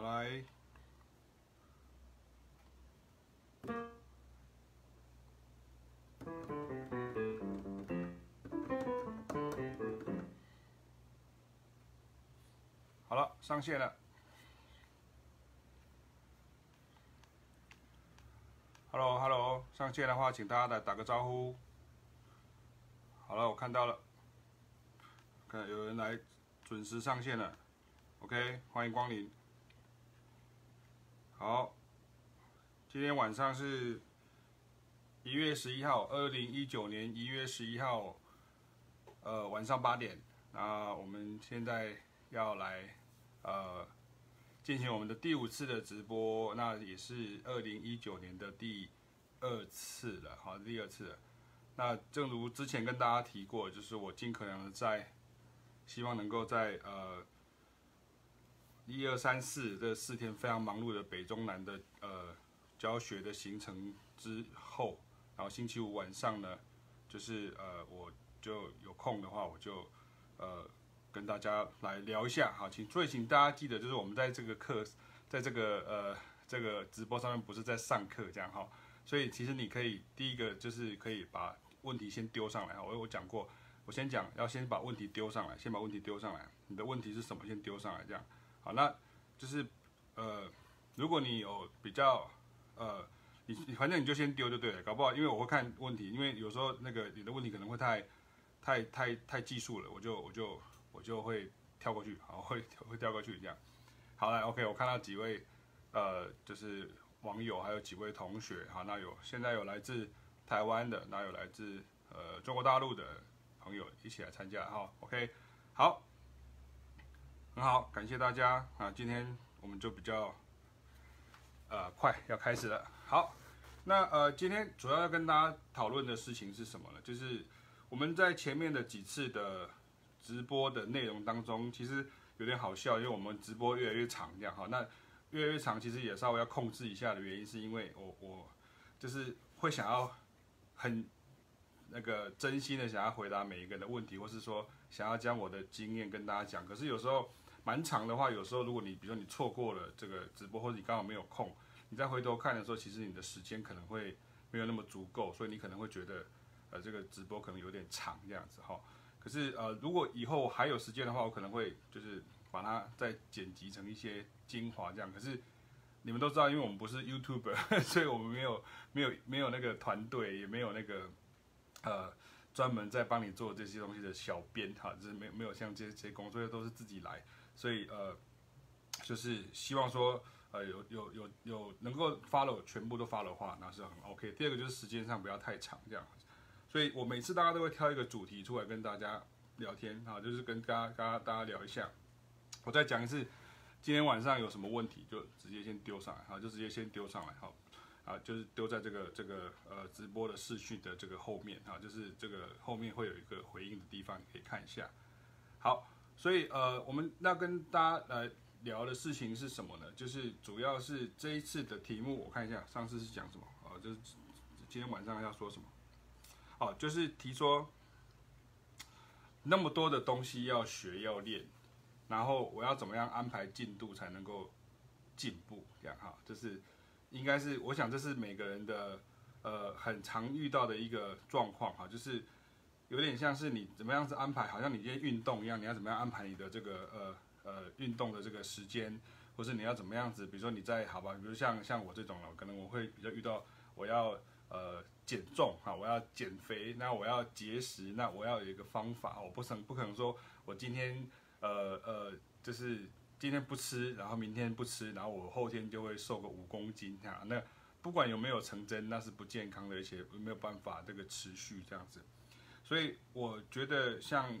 好来，好了，上线了。Hello，Hello，上线的话，请大家来打个招呼。好了，我看到了，看有人来准时上线了。OK，欢迎光临。好，今天晚上是一月十一号，二零一九年一月十一号，呃，晚上八点。那我们现在要来呃。进行我们的第五次的直播，那也是二零一九年的第二次了，好，第二次了。那正如之前跟大家提过，就是我尽可能在，希望能够在呃一二三四这四天非常忙碌的北中南的呃教学的行程之后，然后星期五晚上呢，就是呃我就有空的话，我就呃。跟大家来聊一下，好，请所以请大家记得，就是我们在这个课，在这个呃这个直播上面不是在上课这样哈，所以其实你可以第一个就是可以把问题先丢上来哈，我我讲过，我先讲要先把问题丢上来，先把问题丢上来，你的问题是什么？先丢上来这样，好，那就是呃如果你有比较呃你你反正你就先丢就对了，搞不好因为我会看问题，因为有时候那个你的问题可能会太太太太技术了，我就我就。我就会跳过去，好，会会跳过去这样。好来，OK，我看到几位呃，就是网友，还有几位同学，好，那有现在有来自台湾的，那有来自呃中国大陆的朋友一起来参加，哈，OK，好，很好，感谢大家啊，今天我们就比较呃快要开始了。好，那呃今天主要要跟大家讨论的事情是什么呢？就是我们在前面的几次的。直播的内容当中，其实有点好笑，因为我们直播越来越长，这样哈。那越来越长，其实也稍微要控制一下的原因，是因为我我就是会想要很那个真心的想要回答每一个人的问题，或是说想要将我的经验跟大家讲。可是有时候蛮长的话，有时候如果你比如说你错过了这个直播，或者你刚好没有空，你再回头看的时候，其实你的时间可能会没有那么足够，所以你可能会觉得呃这个直播可能有点长这样子哈。可是呃，如果以后还有时间的话，我可能会就是把它再剪辑成一些精华这样。可是你们都知道，因为我们不是 YouTuber，所以我们没有没有没有那个团队，也没有那个呃专门在帮你做这些东西的小编哈，就是没没有像这些这些工作都是自己来，所以呃就是希望说呃有有有有能够 follow 全部都 follow 的话，那是很 OK。第二个就是时间上不要太长这样。所以我每次大家都会挑一个主题出来跟大家聊天啊，就是跟大家、跟大家聊一下。我再讲一次，今天晚上有什么问题就直接先丢上来，好，就直接先丢上来，好，啊，就是丢在这个这个呃直播的视讯的这个后面啊，就是这个后面会有一个回应的地方，你可以看一下。好，所以呃，我们要跟大家来聊的事情是什么呢？就是主要是这一次的题目，我看一下上次是讲什么啊？就是今天晚上要说什么？哦，就是提说那么多的东西要学要练，然后我要怎么样安排进度才能够进步？这样哈，就是应该是我想这是每个人的呃很常遇到的一个状况哈，就是有点像是你怎么样子安排，好像你今天运动一样，你要怎么样安排你的这个呃呃运动的这个时间，或是你要怎么样子？比如说你在好吧，比如像像我这种了，可能我会比较遇到我要。呃，减重哈，我要减肥，那我要节食，那我要有一个方法，我不能不可能说我今天呃呃，就是今天不吃，然后明天不吃，然后我后天就会瘦个五公斤哈，那不管有没有成真，那是不健康的，而且没有办法这个持续这样子。所以我觉得像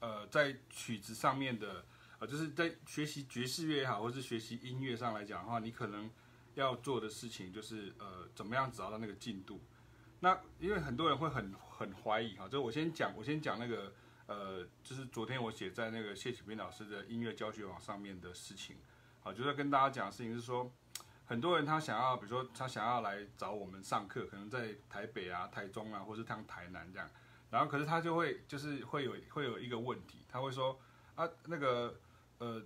呃在曲子上面的呃，就是在学习爵士乐也好，或是学习音乐上来讲的话，你可能。要做的事情就是呃，怎么样找到那个进度？那因为很多人会很很怀疑哈，就我先讲，我先讲那个呃，就是昨天我写在那个谢启斌老师的音乐教学网上面的事情，好，就是跟大家讲的事情是说，很多人他想要，比如说他想要来找我们上课，可能在台北啊、台中啊，或是他台南这样，然后可是他就会就是会有会有一个问题，他会说啊，那个呃。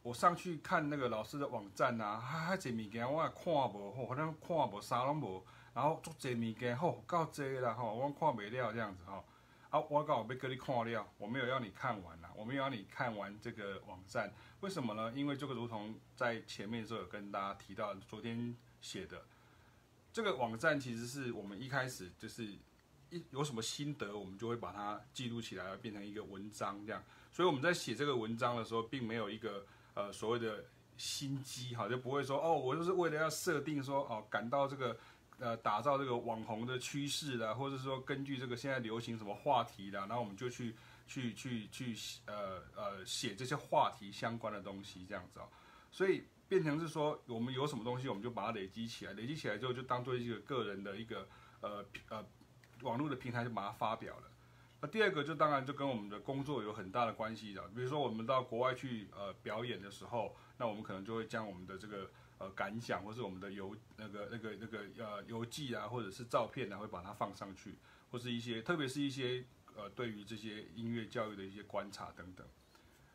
我上去看那个老师的网站啊，哈，这物件我也看无，吼，好像看无啥拢无，然后做这物件，吼，够济啦，吼，我看不了这样子，吼，啊，我刚好要跟你看了，我没有要你看完啦，我没有要你看完这个网站，为什么呢？因为这个如同在前面的时候有跟大家提到，昨天写的这个网站，其实是我们一开始就是一有什么心得，我们就会把它记录起来，变成一个文章这样，所以我们在写这个文章的时候，并没有一个。呃，所谓的心机哈，就不会说哦，我就是为了要设定说哦，感到这个呃，打造这个网红的趋势的，或者说根据这个现在流行什么话题的，然后我们就去去去去呃呃写这些话题相关的东西这样子哦，所以变成是说我们有什么东西，我们就把它累积起来，累积起来之后就当做一个个人的一个呃呃网络的平台，就把它发表了。那第二个就当然就跟我们的工作有很大的关系的，比如说我们到国外去呃表演的时候，那我们可能就会将我们的这个呃感想，或是我们的游那个那个那个呃游记啊，或者是照片啊，会把它放上去，或是一些特别是一些呃对于这些音乐教育的一些观察等等。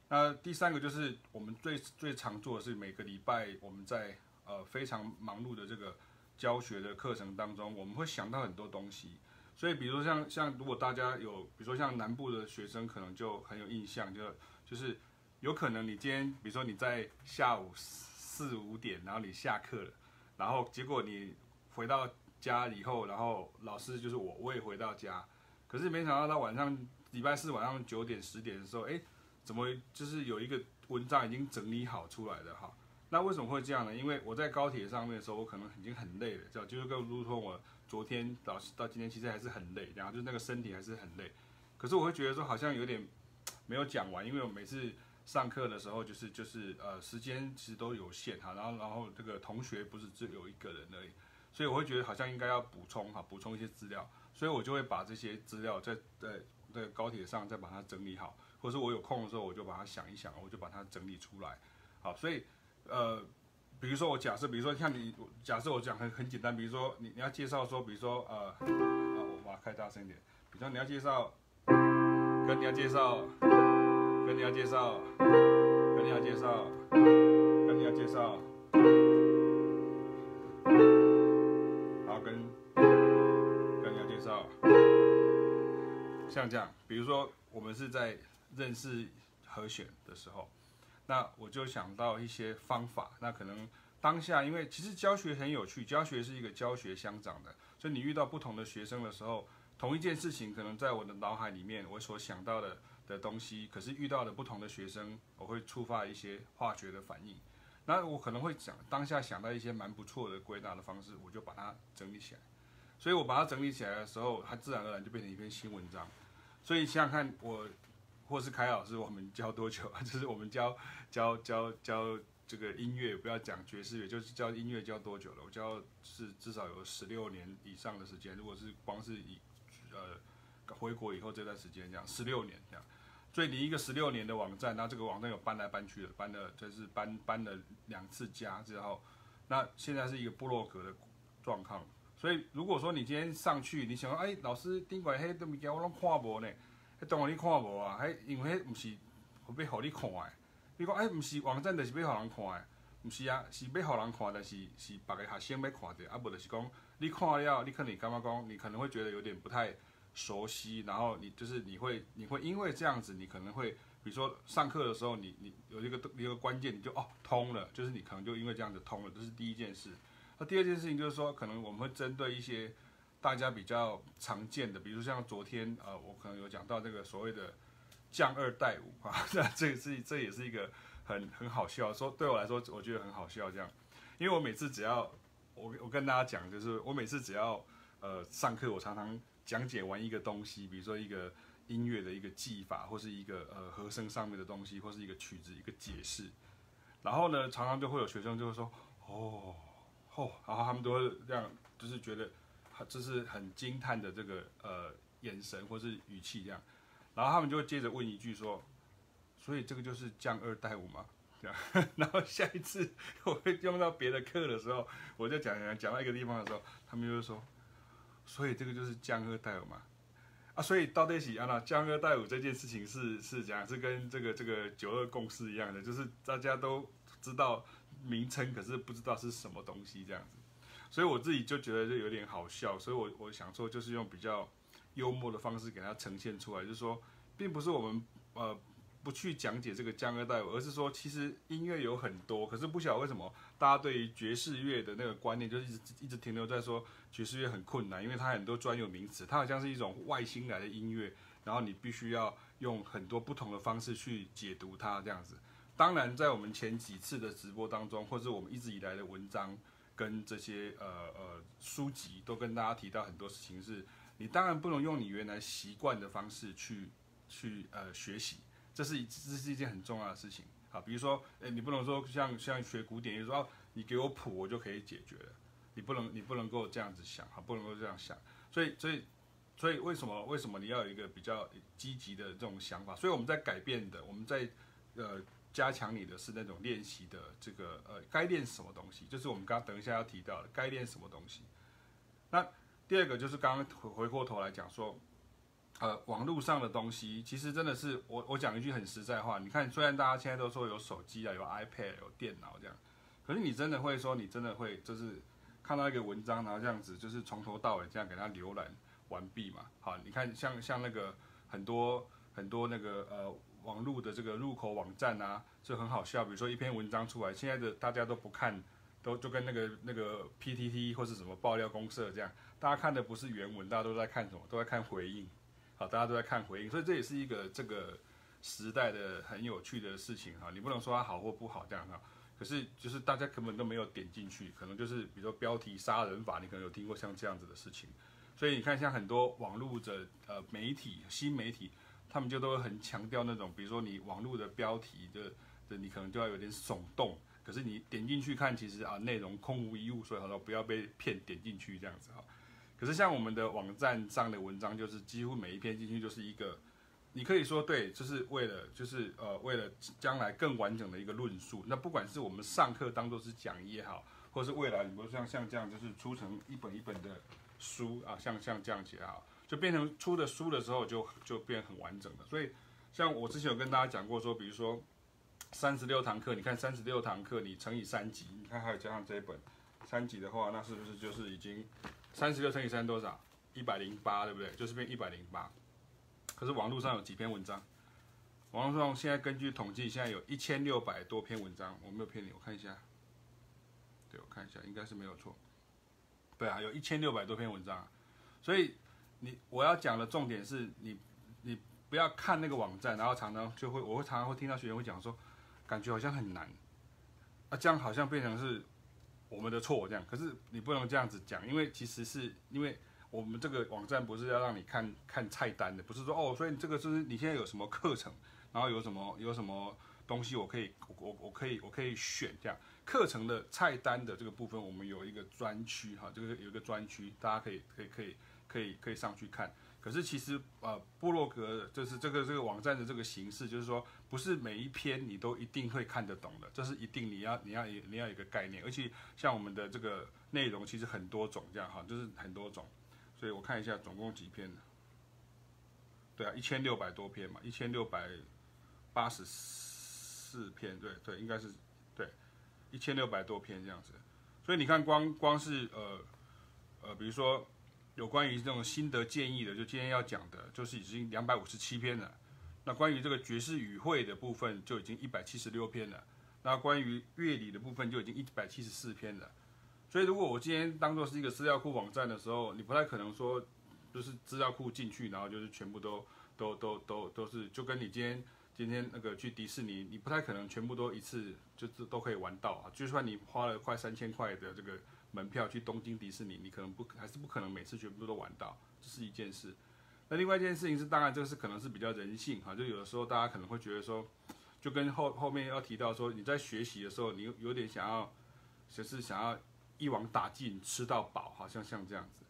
那第三个就是我们最最常做的是每个礼拜我们在呃非常忙碌的这个教学的课程当中，我们会想到很多东西。所以，比如说像像，如果大家有，比如说像南部的学生，可能就很有印象，就就是有可能你今天，比如说你在下午四五点，然后你下课了，然后结果你回到家以后，然后老师就是我，我也回到家，可是没想到到晚上礼拜四晚上九点十点的时候，哎，怎么就是有一个文章已经整理好出来的哈？那为什么会这样呢？因为我在高铁上面的时候，我可能已经很累了，就就是跟如同我。昨天到到今天其实还是很累，然后就是那个身体还是很累，可是我会觉得说好像有点没有讲完，因为我每次上课的时候就是就是呃时间其实都有限哈，然后然后这个同学不是只有一个人而已，所以我会觉得好像应该要补充哈，补充一些资料，所以我就会把这些资料在在在高铁上再把它整理好，或者是我有空的时候我就把它想一想，我就把它整理出来，好，所以呃。比如说我假设，比如说像你，假设我讲很很简单，比如说你你要介绍说，比如说呃，啊我把它开大声一点，比如说你要介绍，跟你要介绍，跟你要介绍，跟你要介绍，跟你要介绍，好，跟跟你要介绍，像这样，比如说我们是在认识和弦的时候。那我就想到一些方法，那可能当下，因为其实教学很有趣，教学是一个教学相长的，所以你遇到不同的学生的时候，同一件事情，可能在我的脑海里面，我所想到的的东西，可是遇到的不同的学生，我会触发一些化学的反应，那我可能会想当下想到一些蛮不错的归纳的方式，我就把它整理起来，所以我把它整理起来的时候，它自然而然就变成一篇新文章，所以想想看我。或是凯老师，我们教多久啊？就是我们教教教教这个音乐，不要讲爵士乐，就是教音乐教多久了？我教是至少有十六年以上的时间。如果是光是以呃回国以后这段时间这样，十六年这样。所以你一个十六年的网站，那这个网站有搬来搬去的，搬了就是搬搬了两次家之后，那现在是一个部落格的状况。所以如果说你今天上去，你想说，哎，老师顶过黑都没给我拢跨博呢？当然你看无啊，迄因为迄毋是要互你看诶。你讲，诶毋是网站，就是要互人看诶，毋是啊，是要互人看，但是是别个学生要看的，啊无就是讲你看了，你可能感觉讲，你可能会觉得有点不太熟悉，然后你就是你会你会因为这样子，你可能会比如说上课的时候，你你有一个一个关键，你就哦通了，就是你可能就因为这样子通了，这是第一件事。那第二件事情就是说，可能我们会针对一些。大家比较常见的，比如像昨天，呃，我可能有讲到这个所谓的降二代五啊，这 这是这也是一个很很好笑，说对我来说，我觉得很好笑这样，因为我每次只要我我跟大家讲，就是我每次只要呃上课，我常常讲解完一个东西，比如说一个音乐的一个技法，或是一个呃和声上面的东西，或是一个曲子一个解释，然后呢，常常就会有学生就会说，哦，哦，然后他们都会这样，就是觉得。这是很惊叹的这个呃眼神或是语气这样，然后他们就会接着问一句说，所以这个就是降二带五吗？这样，然后下一次我会用到别的课的时候，我在讲讲讲到一个地方的时候，他们就会说，所以这个就是降二带五吗？啊，所以到底是啊，那降二带舞这件事情是是讲是跟这个这个九二共识一样的，就是大家都知道名称，可是不知道是什么东西这样子。所以我自己就觉得就有点好笑，所以我我想说就是用比较幽默的方式给它呈现出来，就是说，并不是我们呃不去讲解这个江歌带舞，而是说其实音乐有很多，可是不晓得为什么大家对于爵士乐的那个观念就一直一直停留在说爵士乐很困难，因为它很多专有名词，它好像是一种外星来的音乐，然后你必须要用很多不同的方式去解读它这样子。当然，在我们前几次的直播当中，或者我们一直以来的文章。跟这些呃呃书籍都跟大家提到很多事情是，你当然不能用你原来习惯的方式去去呃学习，这是一这是一件很重要的事情啊。比如说，诶，你不能说像像学古典，就是说你给我谱我就可以解决了，你不能你不能够这样子想哈，不能够这样想。所以所以所以为什么为什么你要有一个比较积极的这种想法？所以我们在改变的，我们在呃。加强你的是那种练习的这个呃，该练什么东西，就是我们刚等一下要提到的该练什么东西。那第二个就是刚刚回回过头来讲说，呃，网络上的东西其实真的是我我讲一句很实在话，你看虽然大家现在都说有手机啊，有 iPad，有电脑这样，可是你真的会说你真的会就是看到一个文章然后这样子就是从头到尾这样给它浏览完毕嘛？好，你看像像那个很多很多那个呃。网络的这个入口网站啊，就很好笑。比如说一篇文章出来，现在的大家都不看，都就跟那个那个 PTT 或是什么爆料公社这样，大家看的不是原文，大家都在看什么？都在看回应。好，大家都在看回应，所以这也是一个这个时代的很有趣的事情哈。你不能说它好或不好这样哈，可是就是大家根本都没有点进去，可能就是比如说标题杀人法，你可能有听过像这样子的事情。所以你看，像很多网络的呃媒体、新媒体。他们就都会很强调那种，比如说你网络的标题的的，你可能就要有点耸动，可是你点进去看，其实啊内容空无一物，所以他说不要被骗点进去这样子哈。可是像我们的网站上的文章，就是几乎每一篇进去就是一个，你可以说对，就是为了就是呃为了将来更完整的一个论述。那不管是我们上课当做是讲义也好，或是未来你比如像像这样就是出成一本一本的书啊，像像这样子啊。就变成出的书的时候就，就变很完整了。所以，像我之前有跟大家讲过，说，比如说三十六堂课，你看三十六堂课，你乘以三集，你看还有加上这一本三集的话，那是不是就是已经三十六乘以三多少？一百零八，对不对？就是变一百零八。可是网络上有几篇文章？网络上现在根据统计，现在有一千六百多篇文章，我没有骗你，我看一下。对，我看一下，应该是没有错。对啊，有一千六百多篇文章，所以。你我要讲的重点是你，你不要看那个网站，然后常常就会，我会常常会听到学员会讲说，感觉好像很难，啊，这样好像变成是我们的错这样，可是你不能这样子讲，因为其实是因为我们这个网站不是要让你看看菜单的，不是说哦，所以这个就是你现在有什么课程，然后有什么有什么东西我可以我我我可以我可以选这样，课程的菜单的这个部分，我们有一个专区哈，这个有一个专区，大家可以可以可以。可以可以可以上去看，可是其实呃，布洛格就是这个这个网站的这个形式，就是说不是每一篇你都一定会看得懂的，这是一定你要你要你要有一个概念，而且像我们的这个内容其实很多种这样哈，就是很多种，所以我看一下总共几篇，对啊，一千六百多篇嘛，一千六百八十四篇，对对，应该是对，一千六百多篇这样子，所以你看光光是呃呃，比如说。有关于这种心得建议的，就今天要讲的，就是已经两百五十七篇了。那关于这个爵士语汇的部分，就已经一百七十六篇了。那关于乐理的部分，就已经一百七十四篇了。所以，如果我今天当做是一个资料库网站的时候，你不太可能说，就是资料库进去，然后就是全部都都都都都是，就跟你今天今天那个去迪士尼，你不太可能全部都一次就是都可以玩到啊。就算你花了快三千块的这个。门票去东京迪士尼，你可能不还是不可能每次全部都玩到，这是一件事。那另外一件事情是，当然这个是可能是比较人性哈，就有的时候大家可能会觉得说，就跟后后面要提到说，你在学习的时候，你有有点想要，就是想要一网打尽，吃到饱，好像像这样子。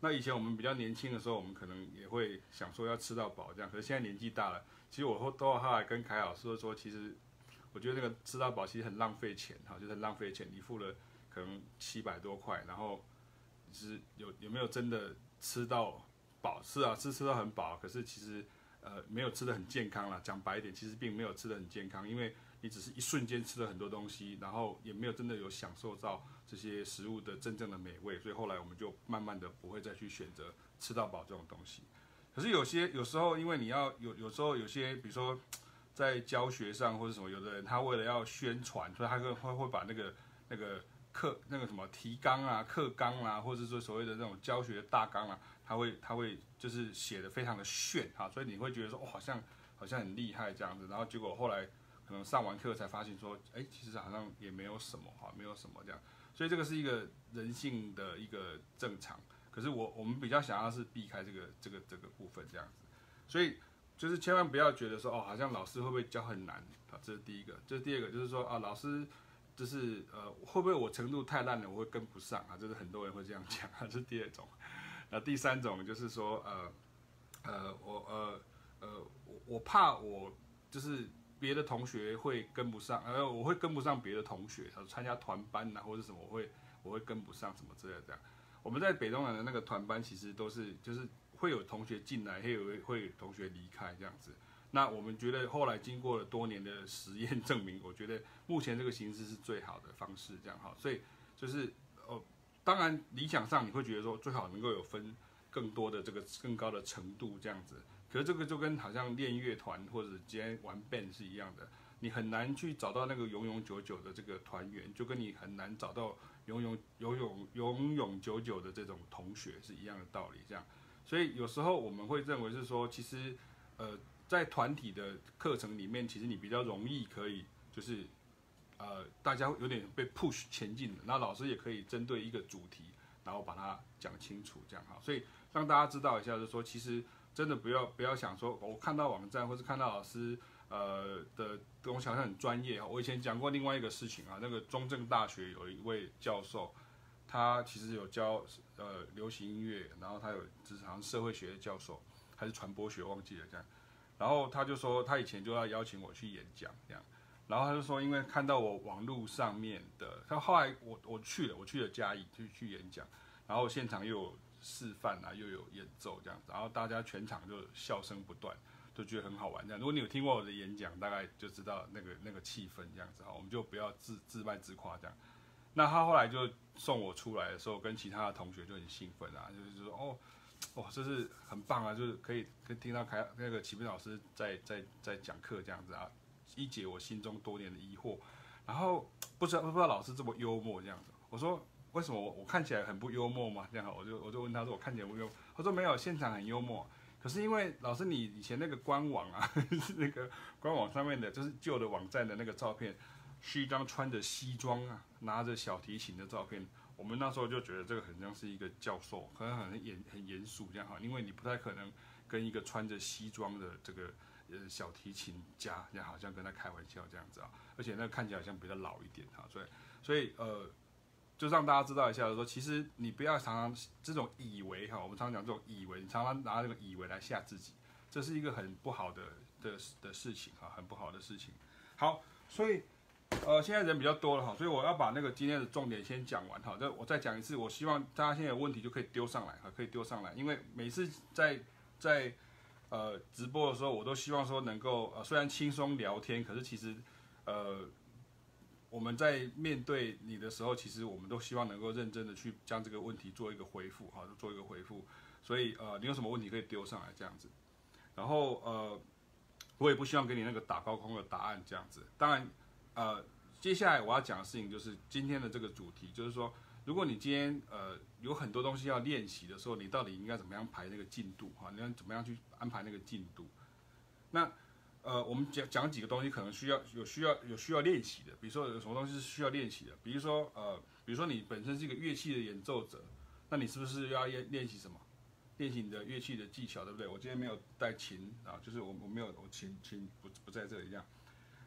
那以前我们比较年轻的时候，我们可能也会想说要吃到饱这样，可是现在年纪大了，其实我都后来跟凯老师说，说，其实我觉得那个吃到饱其实很浪费钱哈，就是很浪费钱，你付了。可能七百多块，然后是有有没有真的吃到饱，吃啊吃吃到很饱，可是其实呃没有吃的很健康啦。讲白一点，其实并没有吃的很健康，因为你只是一瞬间吃了很多东西，然后也没有真的有享受到这些食物的真正的美味，所以后来我们就慢慢的不会再去选择吃到饱这种东西。可是有些有时候，因为你要有有时候有些，比如说在教学上或者什么，有的人他为了要宣传，所以他会会会把那个那个课那个什么提纲啊、课纲啊，或者说所谓的那种教学大纲啊，他会他会就是写得非常的炫哈，所以你会觉得说哦，好像好像很厉害这样子，然后结果后来可能上完课才发现说，哎，其实好像也没有什么哈，没有什么这样，所以这个是一个人性的一个正常。可是我我们比较想要是避开这个这个这个部分这样子，所以就是千万不要觉得说哦，好像老师会不会教很难啊？这是第一个，这是第二个，就是说啊，老师就是呃会不会我程度太烂了，我会跟不上啊？就是很多人会这样讲啊，这是第二种。那第三种就是说呃呃我呃呃我我怕我就是别的同学会跟不上，呃我会跟不上别的同学，他参加团班呐或者什么，我会我会跟不上什么之类的这样。我们在北中南的那个团班，其实都是就是会有同学进来，会有会有同学离开这样子。那我们觉得后来经过了多年的实验证明，我觉得目前这个形式是最好的方式，这样哈。所以就是哦，当然理想上你会觉得说最好能够有分更多的这个更高的程度这样子。可是这个就跟好像练乐团或者今天玩 band 是一样的，你很难去找到那个永永久久的这个团员，就跟你很难找到。永永永永永永久久的这种同学是一样的道理，这样，所以有时候我们会认为是说，其实，呃，在团体的课程里面，其实你比较容易可以，就是，呃，大家有点被 push 前进的，那老师也可以针对一个主题，然后把它讲清楚，这样哈，所以让大家知道一下，就是说，其实真的不要不要想说，我看到网站或是看到老师。呃的东西好像很专业啊。我以前讲过另外一个事情啊，那个中正大学有一位教授，他其实有教呃流行音乐，然后他有就是好像社会学的教授还是传播学忘记了这样，然后他就说他以前就要邀请我去演讲这样，然后他就说因为看到我网络上面的，他后来我我去了，我去了嘉义就去演讲，然后现场又有示范啊，又有演奏这样，然后大家全场就笑声不断。就觉得很好玩这样，如果你有听过我的演讲，大概就知道那个那个气氛这样子哈，我们就不要自自卖自夸这样。那他后来就送我出来的时候，跟其他的同学就很兴奋啊，就是说哦，哇，这是很棒啊，就是可以可以听到开那个启明老师在在在讲课这样子啊，一解我心中多年的疑惑。然后不知道不知道老师这么幽默这样子，我说为什么我我看起来很不幽默嘛？这样，我就我就问他说我看起来不幽默，他说没有，现场很幽默。可是因为老师，你以前那个官网啊，那个官网上面的，就是旧的网站的那个照片，是一张穿着西装啊，拿着小提琴的照片。我们那时候就觉得这个很像是一个教授，可能很严很严肃这样哈，因为你不太可能跟一个穿着西装的这个呃小提琴家，这样好像跟他开玩笑这样子啊，而且那个看起来好像比较老一点哈，所以所以呃。就让大家知道一下，说其实你不要常常这种以为哈，我们常常讲这种以为，你常常拿这个以为来吓自己，这是一个很不好的的的事情哈，很不好的事情。好，所以呃现在人比较多了哈，所以我要把那个今天的重点先讲完哈。这我再讲一次，我希望大家现在有问题就可以丢上来哈，可以丢上来，因为每次在在呃直播的时候，我都希望说能够呃虽然轻松聊天，可是其实呃。我们在面对你的时候，其实我们都希望能够认真的去将这个问题做一个回复，哈，做一个回复。所以呃，你有什么问题可以丢上来这样子。然后呃，我也不希望给你那个打高空的答案这样子。当然呃，接下来我要讲的事情就是今天的这个主题，就是说，如果你今天呃有很多东西要练习的时候，你到底应该怎么样排那个进度哈？你要怎么样去安排那个进度？那。呃，我们讲讲几个东西，可能需要有需要有需要练习的，比如说有什么东西是需要练习的，比如说呃，比如说你本身是一个乐器的演奏者，那你是不是要练练习什么？练习你的乐器的技巧，对不对？我今天没有带琴啊，就是我我没有我琴琴不不在这里这样，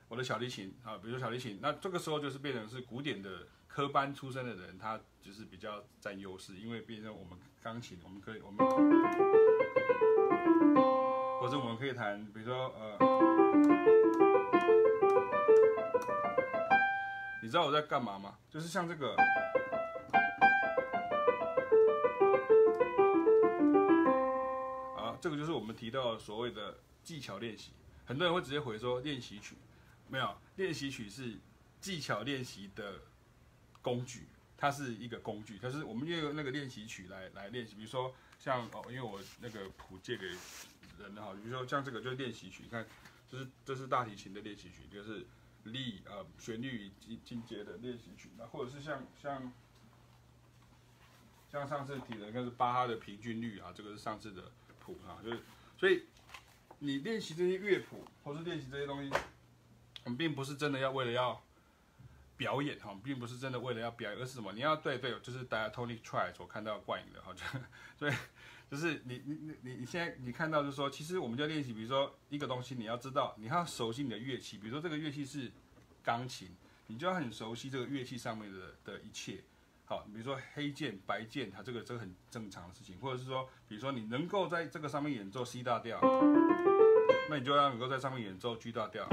我的小提琴啊，比如说小提琴，那这个时候就是变成是古典的科班出身的人，他就是比较占优势，因为变成我们钢琴，我们可以我们。或者我们可以弹，比如说呃，你知道我在干嘛吗？就是像这个，啊，这个就是我们提到的所谓的技巧练习，很多人会直接回说练习曲，没有，练习曲是技巧练习的工具，它是一个工具，它是我们用那个练习曲来来练习，比如说像哦，因为我那个谱借给人哈，比如说像这个就是练习曲，你看，这是这是大提琴的练习曲，就是力呃旋律进进阶的练习曲，那或者是像像。像上次提的，应该是巴哈的平均律啊，这个是上次的谱啊，就是所以你练习这些乐谱或是练习这些东西，我们并不是真的要为了要表演哈，并不是真的为了要表演，而是什么？你要对对，就是 diatonic triad 所看到惯赢的哈，就所以就是你你你你你现在你看到就是说，其实我们就练习，比如说一个东西，你要知道你要熟悉你的乐器，比如说这个乐器是钢琴，你就要很熟悉这个乐器上面的的一切。好，比如说黑键、白键，它这个这个很正常的事情，或者是说，比如说你能够在这个上面演奏 C 大调，那你就要能够在上面演奏 G 大调，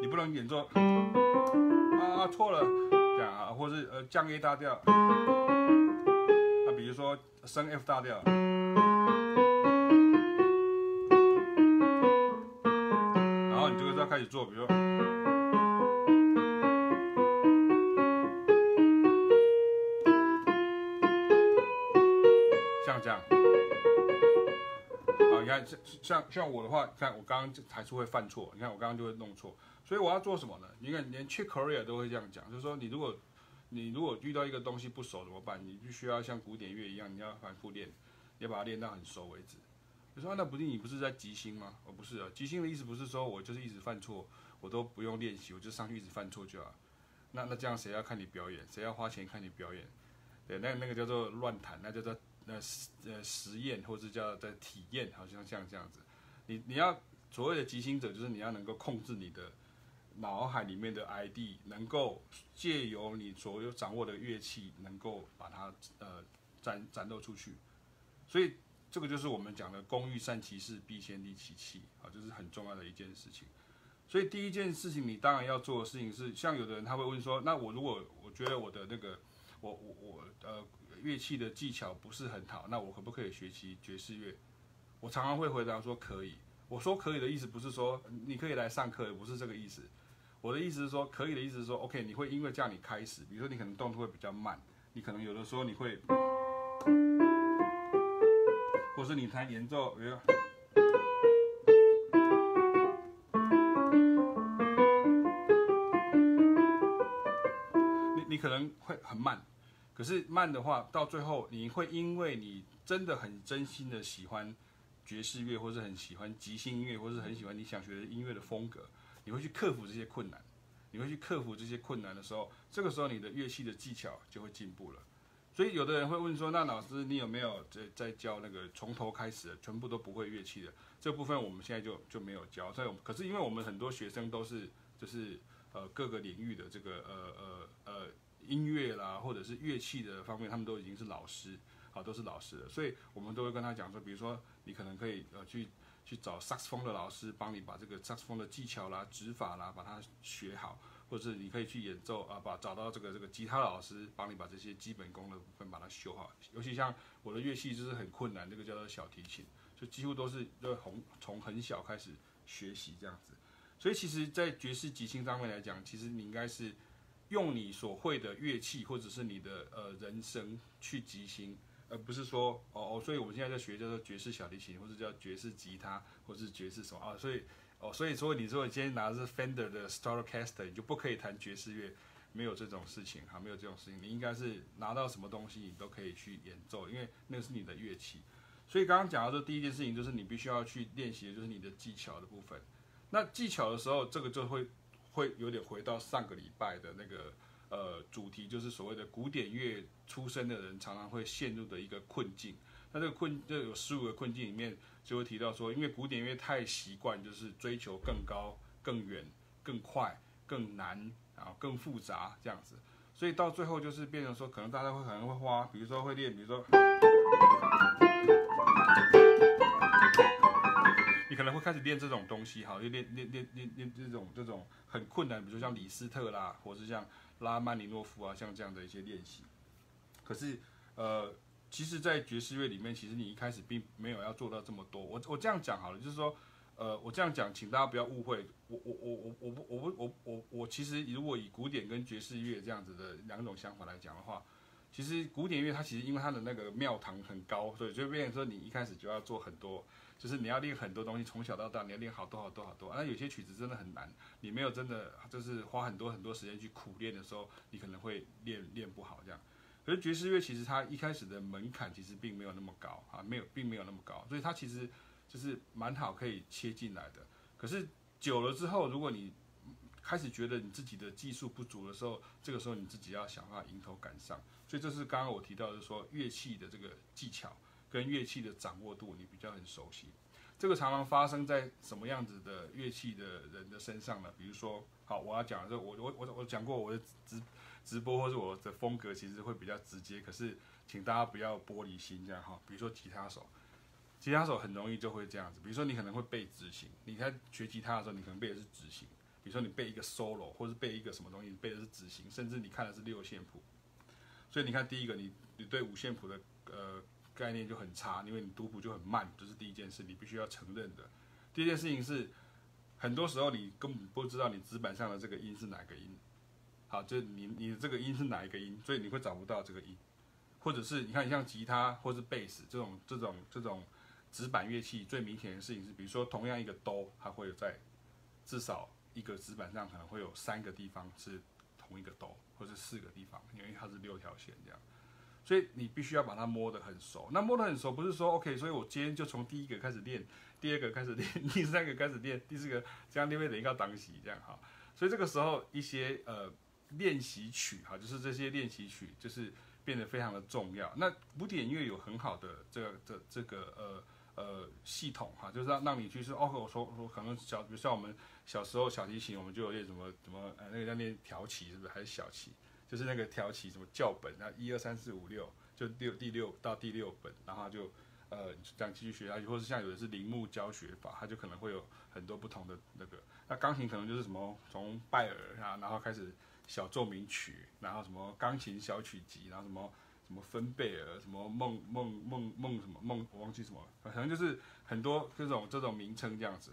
你不能演奏啊错了这样啊，或是呃降 A 大调，那比如说升 F 大调，然后你就会再开始做，比如说。像像像我的话，你看我刚刚还是会犯错，你看我刚刚就会弄错，所以我要做什么呢？你看连 Chick Corea 都会这样讲，就是说你如果你如果遇到一个东西不熟怎么办？你必须要像古典乐一样，你要反复练，你要把它练到很熟为止。你说那不是你不是在即兴吗？哦不是啊，即兴的意思不是说我就是一直犯错，我都不用练习，我就上去一直犯错就好。那那这样谁要看你表演？谁要花钱看你表演？对，那那个叫做乱弹，那叫做。那实呃实验或者叫在体验，好像像这样子，你你要所谓的即兴者，就是你要能够控制你的脑海里面的 ID，能够借由你所有掌握的乐器，能够把它呃展展露出去。所以这个就是我们讲的“工欲善其事，必先利其器”啊，这是很重要的一件事情。所以第一件事情，你当然要做的事情是，像有的人他会问说，那我如果我觉得我的那个我我我呃。乐器的技巧不是很好，那我可不可以学习爵士乐？我常常会回答说可以。我说可以的意思不是说你可以来上课，也不是这个意思。我的意思是说可以的意思是说，OK，你会因为这样你开始，比如说你可能动作会比较慢，你可能有的时候你会，或是你弹演奏，比如，你你可能会很慢。可是慢的话，到最后你会因为你真的很真心的喜欢爵士乐，或是很喜欢即兴音乐，或是很喜欢你想学的音乐的风格，你会去克服这些困难。你会去克服这些困难的时候，这个时候你的乐器的技巧就会进步了。所以有的人会问说：“那老师，你有没有在在教那个从头开始的，全部都不会乐器的这部分？”我们现在就就没有教。所以，可是因为我们很多学生都是就是呃各个领域的这个呃呃呃。音乐啦，或者是乐器的方面，他们都已经是老师，好，都是老师了，所以我们都会跟他讲说，比如说你可能可以呃去去找萨克斯风的老师，帮你把这个萨克斯风的技巧啦、指法啦，把它学好，或者是你可以去演奏啊，把找到这个这个吉他老师，帮你把这些基本功的部分把它修好。尤其像我的乐器就是很困难，这个叫做小提琴，就几乎都是就从从很小开始学习这样子。所以其实，在爵士即兴上面来讲，其实你应该是。用你所会的乐器，或者是你的呃人声去即兴，而不是说哦哦，所以我们现在在学叫做爵士小提琴，或者叫爵士吉他，或者是爵士什么啊？所以哦，所以说你说你今天拿的是 Fender 的 Stratocaster，你就不可以弹爵士乐，没有这种事情哈，没有这种事情，你应该是拿到什么东西你都可以去演奏，因为那是你的乐器。所以刚刚讲到说第一件事情就是你必须要去练习的就是你的技巧的部分。那技巧的时候，这个就会。会有点回到上个礼拜的那个呃主题，就是所谓的古典乐出身的人常常会陷入的一个困境。那这个困，这有十五个困境里面，就会提到说，因为古典乐太习惯就是追求更高、更远、更快、更难，然后更复杂这样子，所以到最后就是变成说，可能大家会可能会花，比如说会练，比如说。可能会开始练这种东西，哈，就练练练练练这种这种很困难，比如说像李斯特啦，或是像拉曼尼诺夫啊，像这样的一些练习。可是，呃，其实，在爵士乐里面，其实你一开始并没有要做到这么多。我我这样讲好了，就是说，呃，我这样讲，请大家不要误会。我我我我我不我不我我我其实如果以古典跟爵士乐这样子的两种想法来讲的话，其实古典乐它其实因为它的那个庙堂很高，所以就变成说你一开始就要做很多。就是你要练很多东西，从小到大你要练好多好多好多。那有些曲子真的很难，你没有真的就是花很多很多时间去苦练的时候，你可能会练练不好这样。可是爵士乐其实它一开始的门槛其实并没有那么高啊，没有并没有那么高，所以它其实就是蛮好可以切进来的。可是久了之后，如果你开始觉得你自己的技术不足的时候，这个时候你自己要想办法迎头赶上。所以这是刚刚我提到的说乐器的这个技巧。跟乐器的掌握度，你比较很熟悉，这个常常发生在什么样子的乐器的人的身上呢？比如说，好，我要讲的这我我我我讲过我的直直播或者我的风格其实会比较直接，可是请大家不要玻璃心这样哈。比如说吉他手，吉他手很容易就会这样子，比如说你可能会背指型，你在学吉他的时候，你可能背的是指型，比如说你背一个 solo 或者背一个什么东西，你背的是指型，甚至你看的是六线谱，所以你看第一个，你你对五线谱的呃。概念就很差，因为你读谱就很慢，这、是第一件事，你必须要承认的。第二件事情是，很多时候你根本不知道你指板上的这个音是哪个音，好，就你你的这个音是哪一个音，所以你会找不到这个音，或者是你看像吉他或是贝斯这种这种这种指板乐器，最明显的事情是，比如说同样一个哆，它会有在至少一个指板上可能会有三个地方是同一个哆，或者四个地方，因为它是六条线这样。所以你必须要把它摸得很熟。那摸得很熟，不是说 OK，所以我今天就从第一个开始练，第二个开始练，第三个开始练，第四个这样练，练一个档期这样哈。所以这个时候一些呃练习曲哈，就是这些练习曲就是变得非常的重要。那古典音乐有很好的这个这这个呃呃系统哈，就是让让你去说哦，我说我可能小，比如像我们小时候小提琴，我们就有练什么什么呃那个叫练调旗是不是还是小旗？就是那个挑起什么教本，然后一二三四五六，就六第六到第六本，然后就呃这样继续学下去，或者像有的是铃木教学法，它就可能会有很多不同的那个。那钢琴可能就是什么从拜尔啊，然后开始小奏鸣曲，然后什么钢琴小曲集，然后什么什么芬贝尔，什么梦梦梦梦什么梦，我忘记什么，反正就是很多这种这种名称这样子。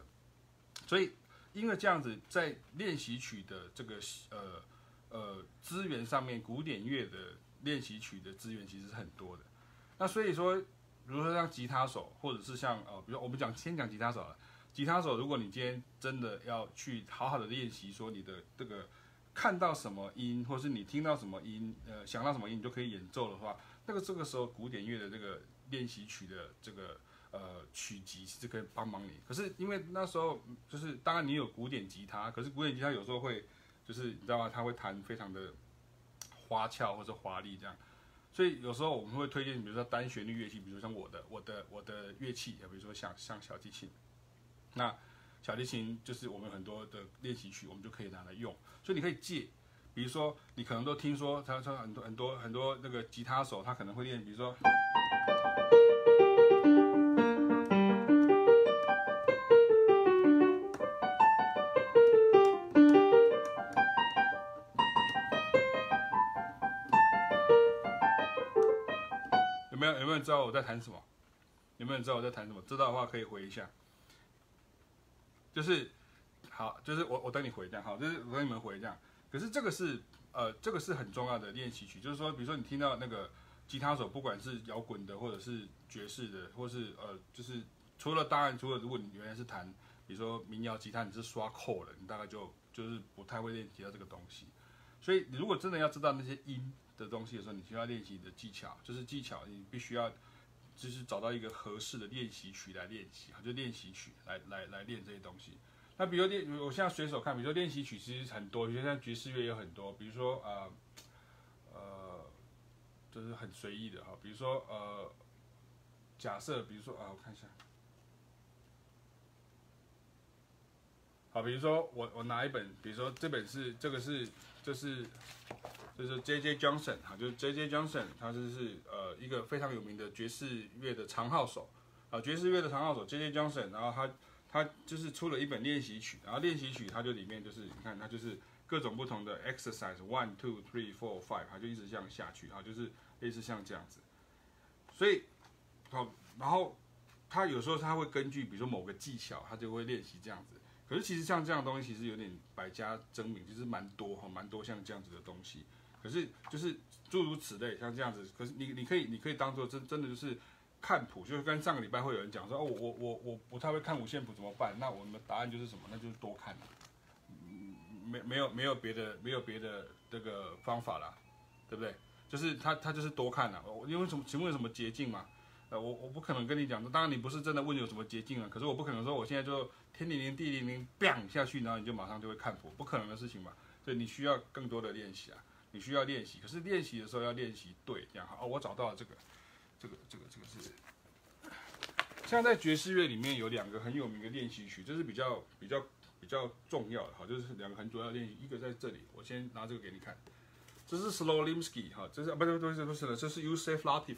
所以因为这样子，在练习曲的这个呃。呃，资源上面，古典乐的练习曲的资源其实是很多的。那所以说，比如说像吉他手，或者是像呃，比如我们讲先讲吉他手了。吉他手，如果你今天真的要去好好的练习，说你的这个看到什么音，或是你听到什么音，呃，想到什么音，你就可以演奏的话，那个这个时候古典乐的这个练习曲的这个呃曲集是可以帮忙你。可是因为那时候就是，当然你有古典吉他，可是古典吉他有时候会。就是你知道吗？他会弹非常的花俏或者华丽这样，所以有时候我们会推荐，比如说单旋律乐器，比如说像我的、我的、我的乐器，比如说像像小提琴。那小提琴就是我们很多的练习曲，我们就可以拿来用。所以你可以借，比如说你可能都听说，他说很多很多很多那个吉他手，他可能会练，比如说。知道我在弹什么？有没有人知道我在弹什么？知道的话可以回一下。就是好，就是我我等你回这样，好，就是我等你们回这样。可是这个是呃，这个是很重要的练习曲，就是说，比如说你听到那个吉他手，不管是摇滚的，或者是爵士的，或是呃，就是除了当然除了如果你原来是弹，比如说民谣吉他，你是刷扣的，你大概就就是不太会练习到这个东西。所以你如果真的要知道那些音。的东西的时候，你需要练习你的技巧，就是技巧，你必须要就是找到一个合适的练习曲来练习，就练习曲来来来练这些东西。那比如练，我现在随手看，比如说练习曲其实很多，比如像爵士乐也有很多，比如说呃呃，就是很随意的哈，比如说呃，假设比如说啊，我看一下，好，比如说我我拿一本，比如说这本是这个是就是。就是 J.J. Johnson 哈，就是 J.J. Johnson，他就是呃一个非常有名的爵士乐的长号手啊，爵士乐的长号手 J.J. Johnson，然后他他就是出了一本练习曲，然后练习曲他就里面就是你看他就是各种不同的 exercise one two three four five，他就一直这样下去啊，就是类似像这样子。所以，好，然后他有时候他会根据比如说某个技巧，他就会练习这样子。可是其实像这样的东西，其实有点百家争鸣，就是蛮多哈，蛮多像这样子的东西。可是就是诸如此类，像这样子。可是你你可以你可以当做真真的就是看谱，就是跟上个礼拜会有人讲说哦，我我我我不太会看五线谱怎么办？那我们答案就是什么？那就是多看。嗯，没没有没有别的没有别的这个方法啦，对不对？就是他他就是多看啦。因为什么？请问有什么捷径吗？呃，我我不可能跟你讲，当然你不是真的问有什么捷径啊。可是我不可能说我现在就天灵灵地灵灵，bang 下去，然后你就马上就会看谱，不可能的事情嘛。所以你需要更多的练习啊。你需要练习，可是练习的时候要练习对，这样好。哦，我找到了这个，这个，这个，这个是，像在爵士乐里面有两个很有名的练习曲，这是比较比较比较重要的，好，就是两个很主要的练习，一个在这里，我先拿这个给你看，这是 Slowlimsky 哈，这是不是不是不是的，这是 Usef Latif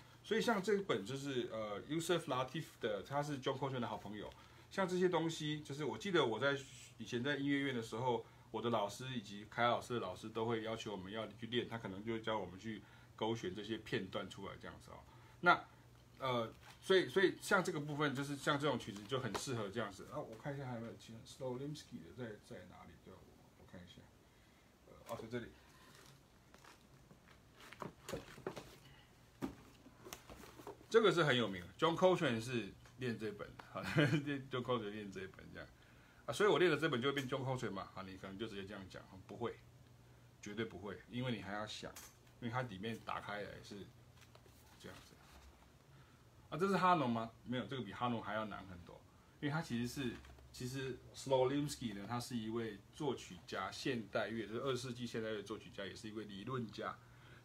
所以像这一本就是呃 use of Latif 的，他是 John Coltrane 的好朋友。像这些东西，就是我记得我在以前在音乐院的时候。我的老师以及凯老师的老师都会要求我们要去练，他可能就教我们去勾选这些片段出来这样子哦。那呃，所以所以像这个部分，就是像这种曲子就很适合这样子啊。我看一下还有没有其他 Slowlimsky 的在在哪里？对，我我看一下。呃，哦，在这里。这个是很有名，John Coltrane 是练这本，好，John Coltrane 练这本这样。啊，所以我练的这本就会变 John Coltrane 嘛，啊，你可能就直接这样讲，不会，绝对不会，因为你还要想，因为它里面打开来是这样子。啊，这是哈农吗？没有，这个比哈农还要难很多，因为它其实是，其实 Slowlimsky 呢，他是一位作曲家，现代乐，就是二世纪现代乐作曲家，也是一位理论家，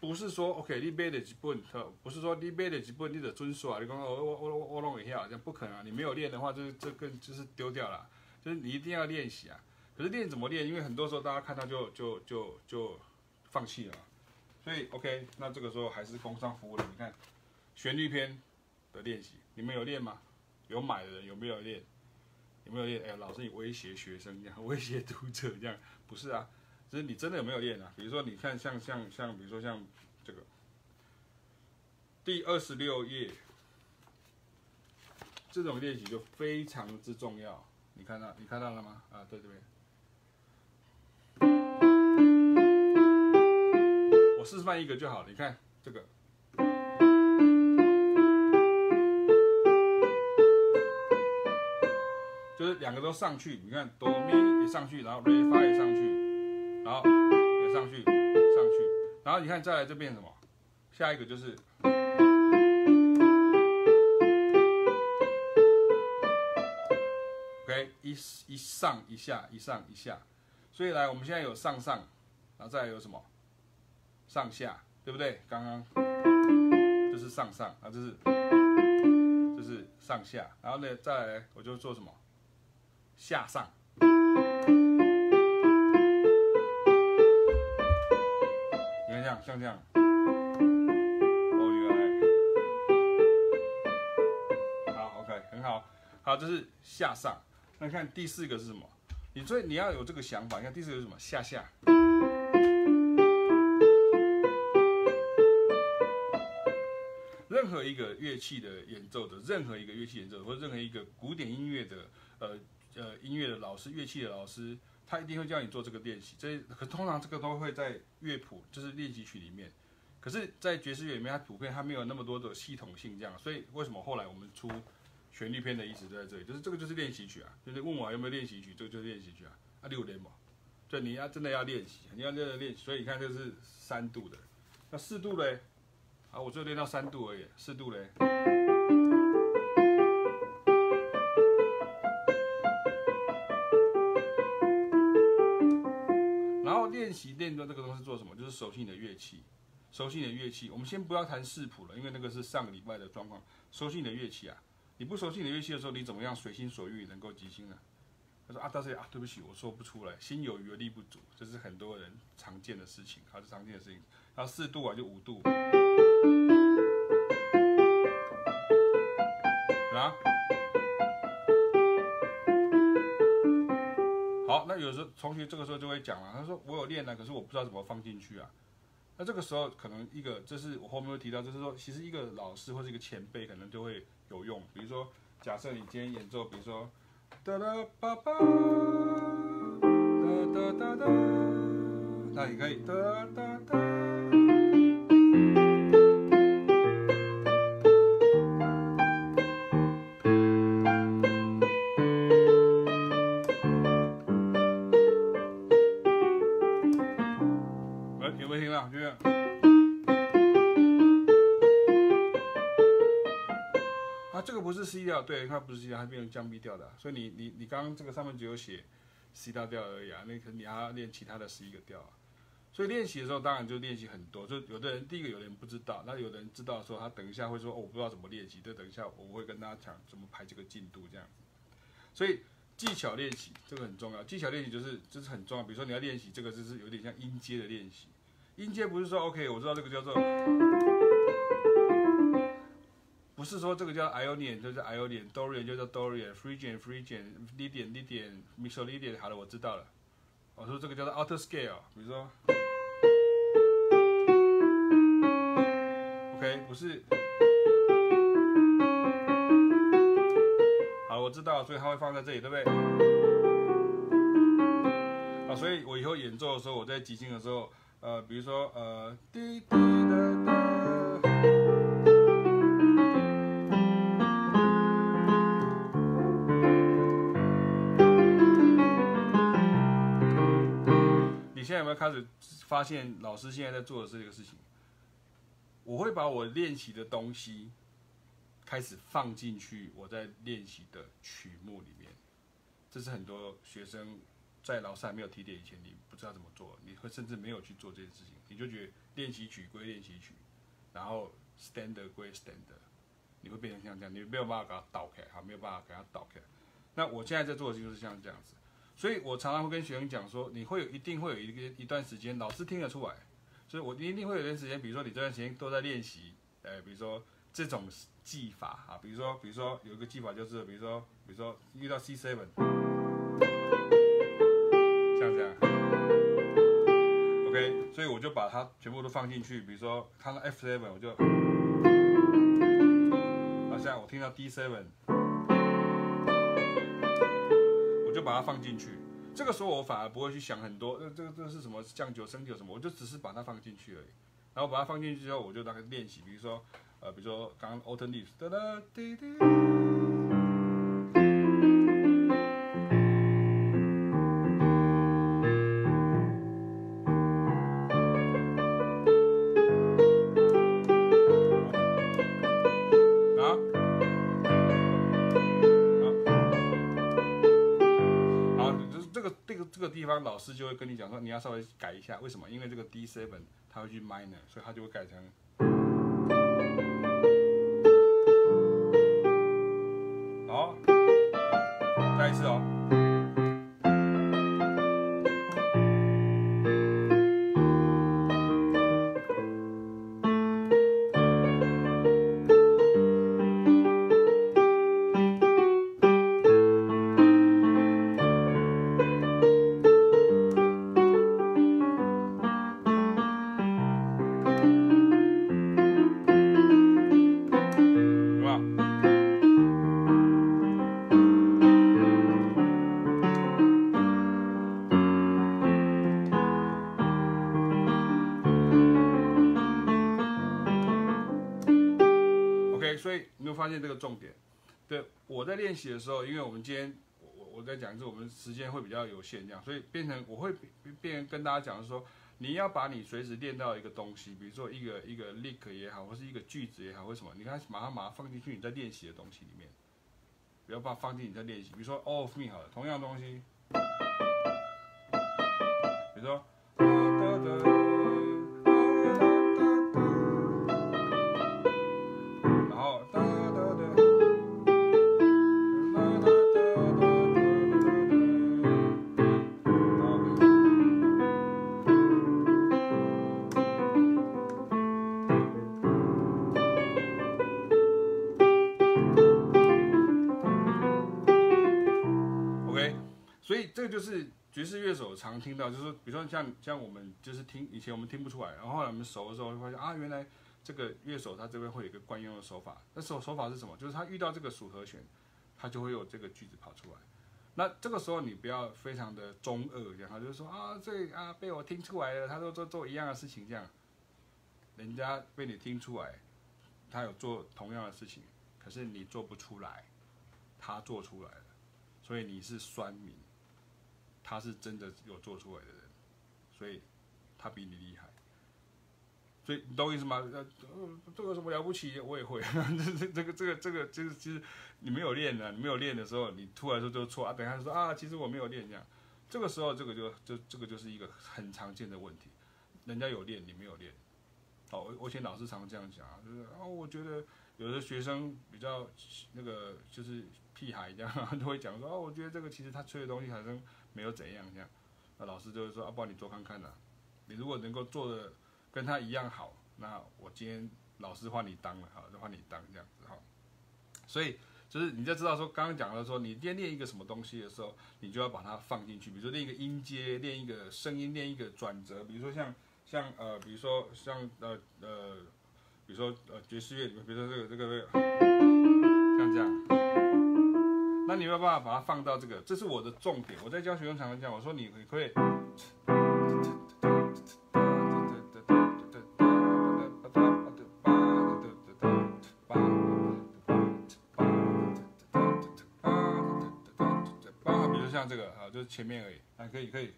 不是说 OK，你背的几本，不是说你背的几本你的遵守啊，你讲我我我我弄一下，这样不可能啊！你没有练的话，就是这个就是丢掉了，就是你一定要练习啊。可是练怎么练？因为很多时候大家看到就就就就放弃了，所以 OK，那这个时候还是工商服务了。你看旋律篇的练习，你们有练吗？有买的人有没有练？有没有练？哎，老师你威胁学生这样，威胁读者这样，不是啊。就是你真的有没有练啊？比如说，你看像像像，比如说像这个第二十六页这种练习就非常之重要。你看到你看到了吗？啊，对这边，我示范一个就好。你看这个，就是两个都上去。你看哆咪也上去，然后瑞发也上去。然后也上去，上去，然后你看再来这边什么？下一个就是，OK，一一上一下，一上一下，所以来我们现在有上上，然后再来有什么？上下，对不对？刚刚就是上上，啊，这是这是上下，然后呢再来我就做什么？下上。像这样，哦，原来，好，OK，很好，好，这是下上。那看第四个是什么？你所以你要有这个想法。你看第四个是什么？下下。任何一个乐器的演奏者，任何一个乐器演奏者，或任何一个古典音乐的呃呃音乐的老师，乐器的老师。他一定会叫你做这个练习，这可通常这个都会在乐谱，就是练习曲里面。可是，在爵士乐里面，它普遍它没有那么多的系统性这样，所以为什么后来我们出旋律篇的意思就在这里，就是这个就是练习曲啊，就是问我有没有练习曲，这个就是练习曲啊，啊六连嘛，对，你要真的要练习，你要真的练习，所以你看这是三度的，那四度嘞，啊，我就练到三度而已，四度嘞。这个东西做什么？就是熟悉你的乐器。熟悉你的乐器，我们先不要谈视谱了，因为那个是上个礼拜的状况。熟悉你的乐器啊，你不熟悉你的乐器的时候，你怎么样随心所欲能够即兴呢？他说啊，大师啊，对不起，我说不出来，心有余而力不足，这是很多人常见的事情，还是常见的事情。然后四度啊，就五度。啊？有时候同学这个时候就会讲了，他说我有练了，可是我不知道怎么放进去啊。那这个时候可能一个，这是我后面会提到，就是说，其实一个老师或者一个前辈可能就会有用。比如说，假设你今天演奏，比如说，哒哒叭叭，哒哒哒哒，那你可以哒哒哒。对，它不是 C 调，它变成降 B 调的，所以你你你刚刚这个上面只有写 C 大调而已啊，那可能你还要练其他的十一个调啊，所以练习的时候当然就练习很多，就有的人第一个有的人不知道，那有的人知道的时候，他等一下会说，哦，我不知道怎么练习，就等一下我会跟大家讲怎么排这个进度这样，所以技巧练习这个很重要，技巧练习就是就是很重要，比如说你要练习这个就是有点像音阶的练习，音阶不是说 OK，我知道这个叫做。不是说这个叫 Ionian 就是 Ionian，Dorian 就叫 Dorian，Phrygian，Phrygian，Lydian，Lydian，Mixolydian，好了，我知道了。我说这个叫做 Alto Scale，比如说，OK，不是。好，我知道，所以它会放在这里，对不对？啊，所以我以后演奏的时候，我在即兴的时候，呃，比如说，呃，滴滴答答。开始发现老师现在在做的这个事情？我会把我练习的东西开始放进去我在练习的曲目里面。这是很多学生在老师还没有提点以前，你不知道怎么做，你会甚至没有去做这件事情，你就觉得练习曲归练习曲，然后 standard 归 standard，你会变成像这样，你没有办法给它倒开，好，没有办法给它倒开。那我现在在做的就是像这样子。所以我常常会跟学生讲说，你会有一定会有一个一段时间，老师听得出来。所以我一定会有一段时间，比如说你这段时间都在练习，呃，比如说这种技法啊，比如说比如说有一个技法就是，比如说比如说遇到 C seven，像这样，OK，所以我就把它全部都放进去。比如说看到 F seven，我就，好像我听到 D seven。我就把它放进去，这个时候我反而不会去想很多，呃，这个这个是什么酱酒、生酒什么，我就只是把它放进去而已。然后把它放进去之后，我就大概练习，比如说，呃，比如说刚刚 Autumn Leaves，哒哒滴滴。老师就会跟你讲说，你要稍微改一下，为什么？因为这个 D7 它会去 minor，所以它就会改成。好，再一次哦。习的时候，因为我们今天我我我在讲，是我们时间会比较有限，这样，所以变成我会变跟大家讲说，你要把你随时练到一个东西，比如说一个一个 lick 也好，或是一个句子也好，或什么，你看马上马上放进去你在练习的东西里面，不要把它放进你在练习，比如说 all of me 好了，同样东西，比如说。听到，就是比如说像像我们就是听以前我们听不出来，然后后来我们熟的时候会发现啊，原来这个乐手他这边会有一个惯用的手法。那手手法是什么？就是他遇到这个属和弦，他就会有这个句子跑出来。那这个时候你不要非常的中二，这样他就是说啊，这啊被我听出来了，他都做做一样的事情，这样人家被你听出来，他有做同样的事情，可是你做不出来，他做出来了，所以你是酸民。他是真的有做出来的人，所以他比你厉害。所以你懂我意思吗？呃，这有什么了不起？我也会。这这这个这个这个就是其实你没有练的，你没有练的时候，你突然说就错啊。等下说啊，其实我没有练这样。这个时候这个就就这个就是一个很常见的问题。人家有练，你没有练。好，我我以前老师常常这样讲啊，就是啊，我觉得有的学生比较那个就是屁孩这样，都会讲说啊，我觉得这个其实他吹的东西好像。没有怎样这样，那老师就会说：“啊，不然你做看看呐、你如果能够做的跟他一样好，那我今天老师换你当了，好，就换你当这样子哈。所以就是你就知道说，刚刚讲的说，你练练一个什么东西的时候，你就要把它放进去。比如说练一个音阶，练一个声音，练一个转折。比如说像像呃，比如说像呃呃，比如说呃爵士乐里面，比如说这个这个，像这样。”那你没有办法把它放到这个，这是我的重点。我在教学生常常讲，我说你可以，比如像这个啊，就是前面而已，啊可以可以。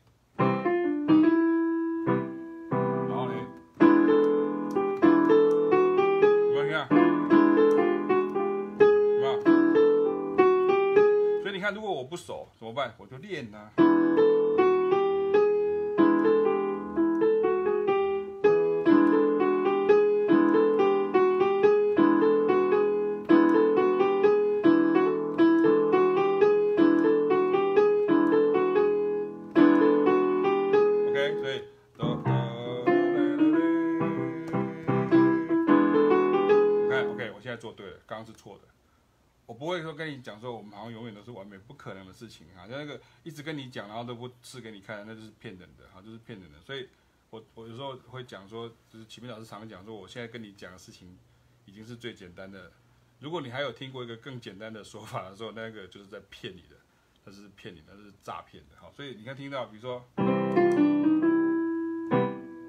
熟怎么办？我就练呐、事情哈。像那个一直跟你讲，然后都不试给你看，那就是骗人的哈，就是骗人的。所以我我有时候会讲说，就是启明老师常常讲说，我现在跟你讲的事情已经是最简单的。如果你还有听过一个更简单的说法的时候，那个就是在骗你的，那是骗你的，那是诈骗的。哈，所以你看听到，比如说，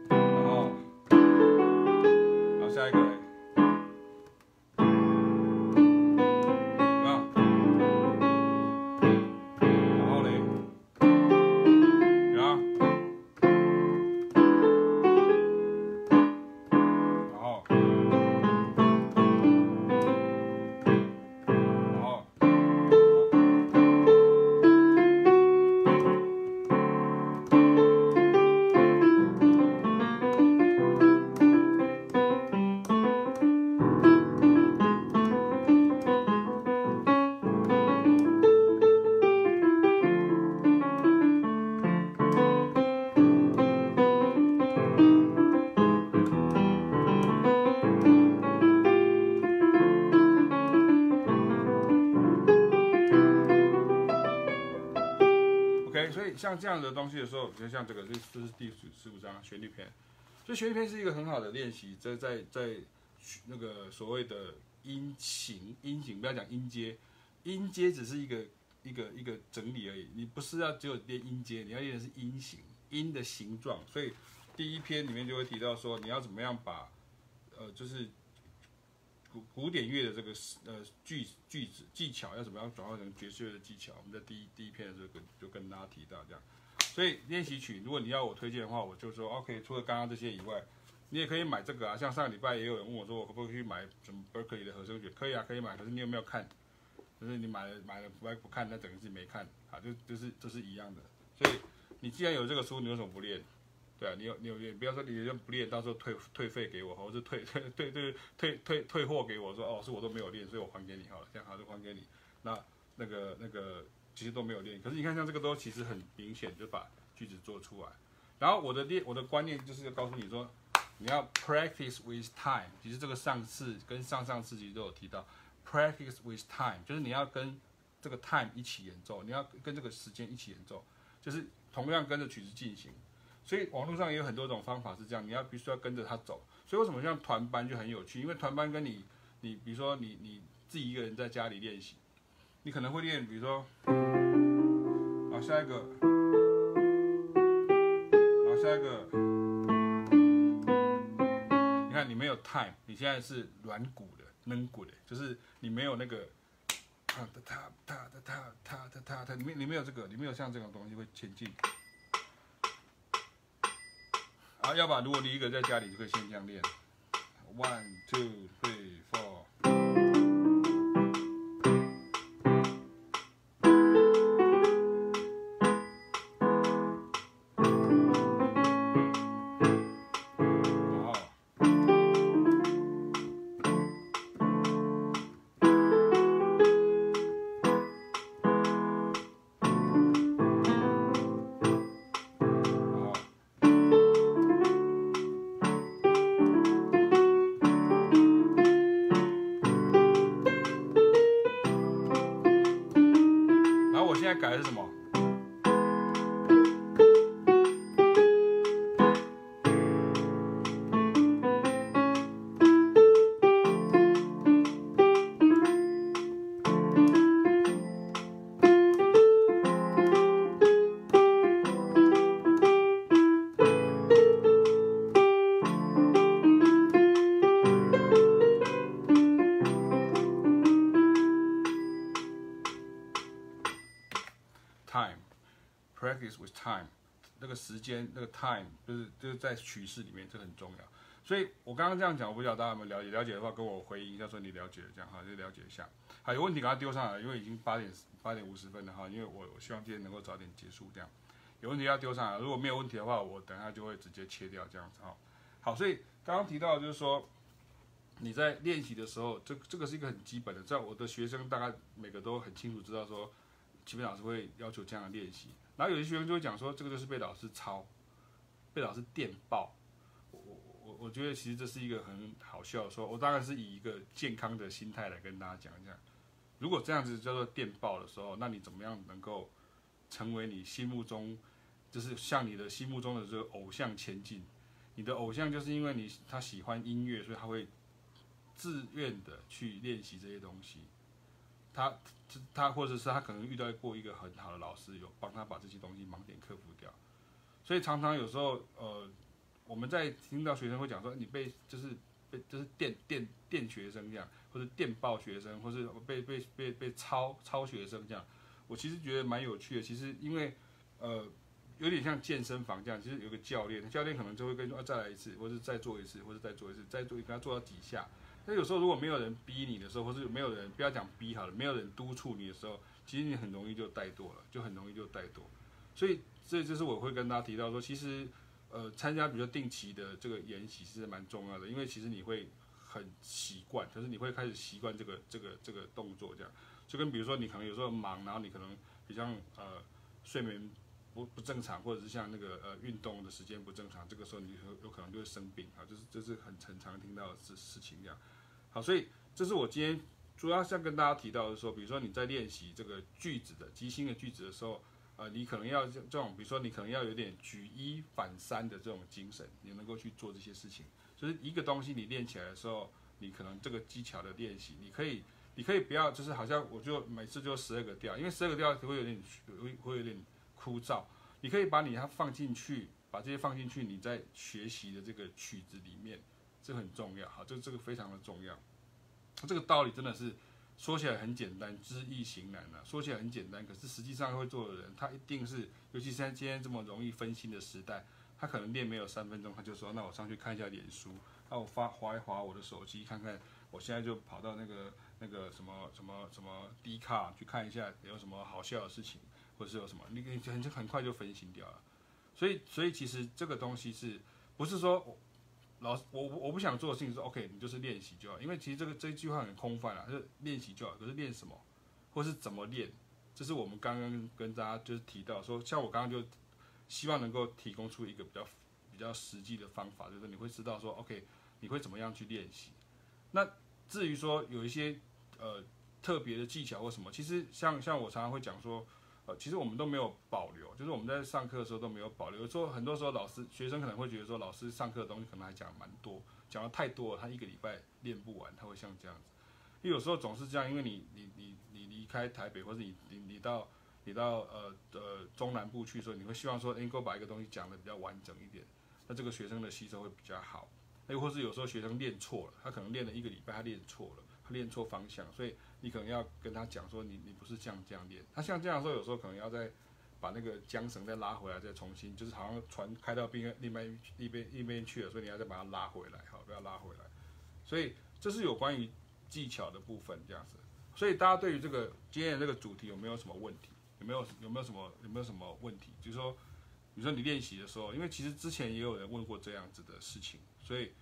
然后，好，下一个。像这样的东西的时候，就像这个，这这是第十十五章旋律篇，所以旋律篇是一个很好的练习，在在在那个所谓的音型音型，不要讲音阶，音阶只是一个一个一个整理而已，你不是要只有练音阶，你要练的是音型音的形状。所以第一篇里面就会提到说，你要怎么样把呃就是古古典乐的这个呃句句子技巧要怎么样转换成爵士乐的技巧，我们在第一第一篇的时候跟就跟大家提到这样。所以练习曲，如果你要我推荐的话，我就说 OK。除了刚刚这些以外，你也可以买这个啊。像上个礼拜也有人问我说，我可不可以去买什么 Berkeley 的和声曲？可以啊，可以买。可是你有没有看？就是你买了买了不不看，那等于是没看啊。就就是这是一样的。所以你既然有这个书，你为什么不练？对啊，你有你有练，不要说你就不练，到时候退退费给我，或者是退 退退退退退退货给我，说哦是我都没有练，所以我还给你好了，这样好就还给你。那那个那个其实都没有练，可是你看像这个都其实很明显就把句子做出来。然后我的练我的观念就是要告诉你说，你要 practice with time。其实这个上次跟上上次其实都有提到，practice with time 就是你要跟这个 time 一起演奏，你要跟这个时间一起演奏，就是同样跟着曲子进行。所以网络上也有很多种方法是这样，你要必须要跟着他走。所以为什么像团班就很有趣？因为团班跟你，你比如说你你自己一个人在家里练习，你可能会练，比如说，好，下一个，好，下一个，你看你没有 time，你现在是软骨的、闷鼓的，就是你没有那个，哒哒哒哒哒哒哒哒哒，你没你没有这个，你没有像这种东西会前进。好，要不然如果你一个在家里，就可以先这样练，one two three four。时间，那个 time 就是就是在趋势里面，这很重要。所以我刚刚这样讲，我不知道大家有没有了解？了解的话，跟我回应一下，说你了解了，这样哈，就了解一下。好，有问题赶快丢上来，因为已经八点八点五十分了哈。因为我我希望今天能够早点结束，这样。有问题要丢上来，如果没有问题的话，我等下就会直接切掉这样子哈。好，所以刚刚提到就是说，你在练习的时候，这这个是一个很基本的，在我的学生大概每个都很清楚知道说，基本老师会要求这样的练习。然后有些学生就会讲说，这个就是被老师抄，被老师电报。我我我我觉得其实这是一个很好笑的说，我当然是以一个健康的心态来跟大家讲一下。如果这样子叫做电报的时候，那你怎么样能够成为你心目中，就是向你的心目中的这个偶像前进？你的偶像就是因为你他喜欢音乐，所以他会自愿的去练习这些东西。他他或者是他可能遇到过一个很好的老师，有帮他把这些东西盲点克服掉，所以常常有时候呃，我们在听到学生会讲说，你被就是被就是电电电学生这样，或者电报学生，或是被被被被抄抄学生这样，我其实觉得蛮有趣的。其实因为呃有点像健身房这样，其实有个教练，教练可能就会跟说，再来一次，或者再做一次，或者再做一次，再做一次，给他做到几下。那有时候如果没有人逼你的时候，或是没有人不要讲逼好了，没有人督促你的时候，其实你很容易就怠惰了，就很容易就怠惰。所以这就是我会跟大家提到说，其实呃参加比较定期的这个研习是蛮重要的，因为其实你会很习惯，就是你会开始习惯这个这个这个动作这样。就跟比如说你可能有时候忙，然后你可能比较呃睡眠不不正常，或者是像那个呃运动的时间不正常，这个时候你有有可能就会生病啊，就是这是很很常听到的事事情这样。好，所以这是我今天主要想跟大家提到的说，比如说你在练习这个句子的即兴的句子的时候，呃，你可能要这种，比如说你可能要有点举一反三的这种精神，你能够去做这些事情。就是一个东西你练起来的时候，你可能这个技巧的练习，你可以，你可以不要，就是好像我就每次就十二个调，因为十二个调会有点会会有点枯燥。你可以把你它放进去，把这些放进去，你在学习的这个曲子里面。这很重要，好，这这个非常的重要。这个道理真的是说起来很简单，知易行难、啊。说起来很简单，可是实际上会做的人，他一定是，尤其是在今天这么容易分心的时代，他可能练没有三分钟，他就说：“那我上去看一下脸书，那我发划一划我的手机，看看我现在就跑到那个那个什么什么什么 D 卡去看一下有什么好笑的事情，或是有什么，你你很很快就分心掉了。所以所以其实这个东西是不是说？老，我我不想做的事情是 OK，你就是练习就好，因为其实这个这句话很空泛啊，就是练习就好。可是练什么，或是怎么练，这是我们刚刚跟大家就是提到说，像我刚刚就希望能够提供出一个比较比较实际的方法，就是你会知道说 OK，你会怎么样去练习。那至于说有一些呃特别的技巧或什么，其实像像我常常会讲说。呃，其实我们都没有保留，就是我们在上课的时候都没有保留。有时候很多时候老师、学生可能会觉得说，老师上课的东西可能还讲蛮多，讲的太多了，他一个礼拜练不完，他会像这样子。因为有时候总是这样，因为你你你你离开台北，或者你你你到你到呃呃中南部去的时候，你会希望说能够把一个东西讲的比较完整一点，那这个学生的吸收会比较好。又或是有时候学生练错了，他可能练了一个礼拜，他练错了，练错方向，所以。你可能要跟他讲说，你你不是像这样练。他像这样说，有时候可能要再把那个缰绳再拉回来，再重新，就是好像船开到另另外一边一边去了，所以你要再把它拉回来，好，不要拉回来。所以这是有关于技巧的部分，这样子。所以大家对于这个今天的这个主题有没有什么问题？有没有有没有什么有没有什么问题？就是说，比如说你练习的时候，因为其实之前也有人问过这样子的事情，所以。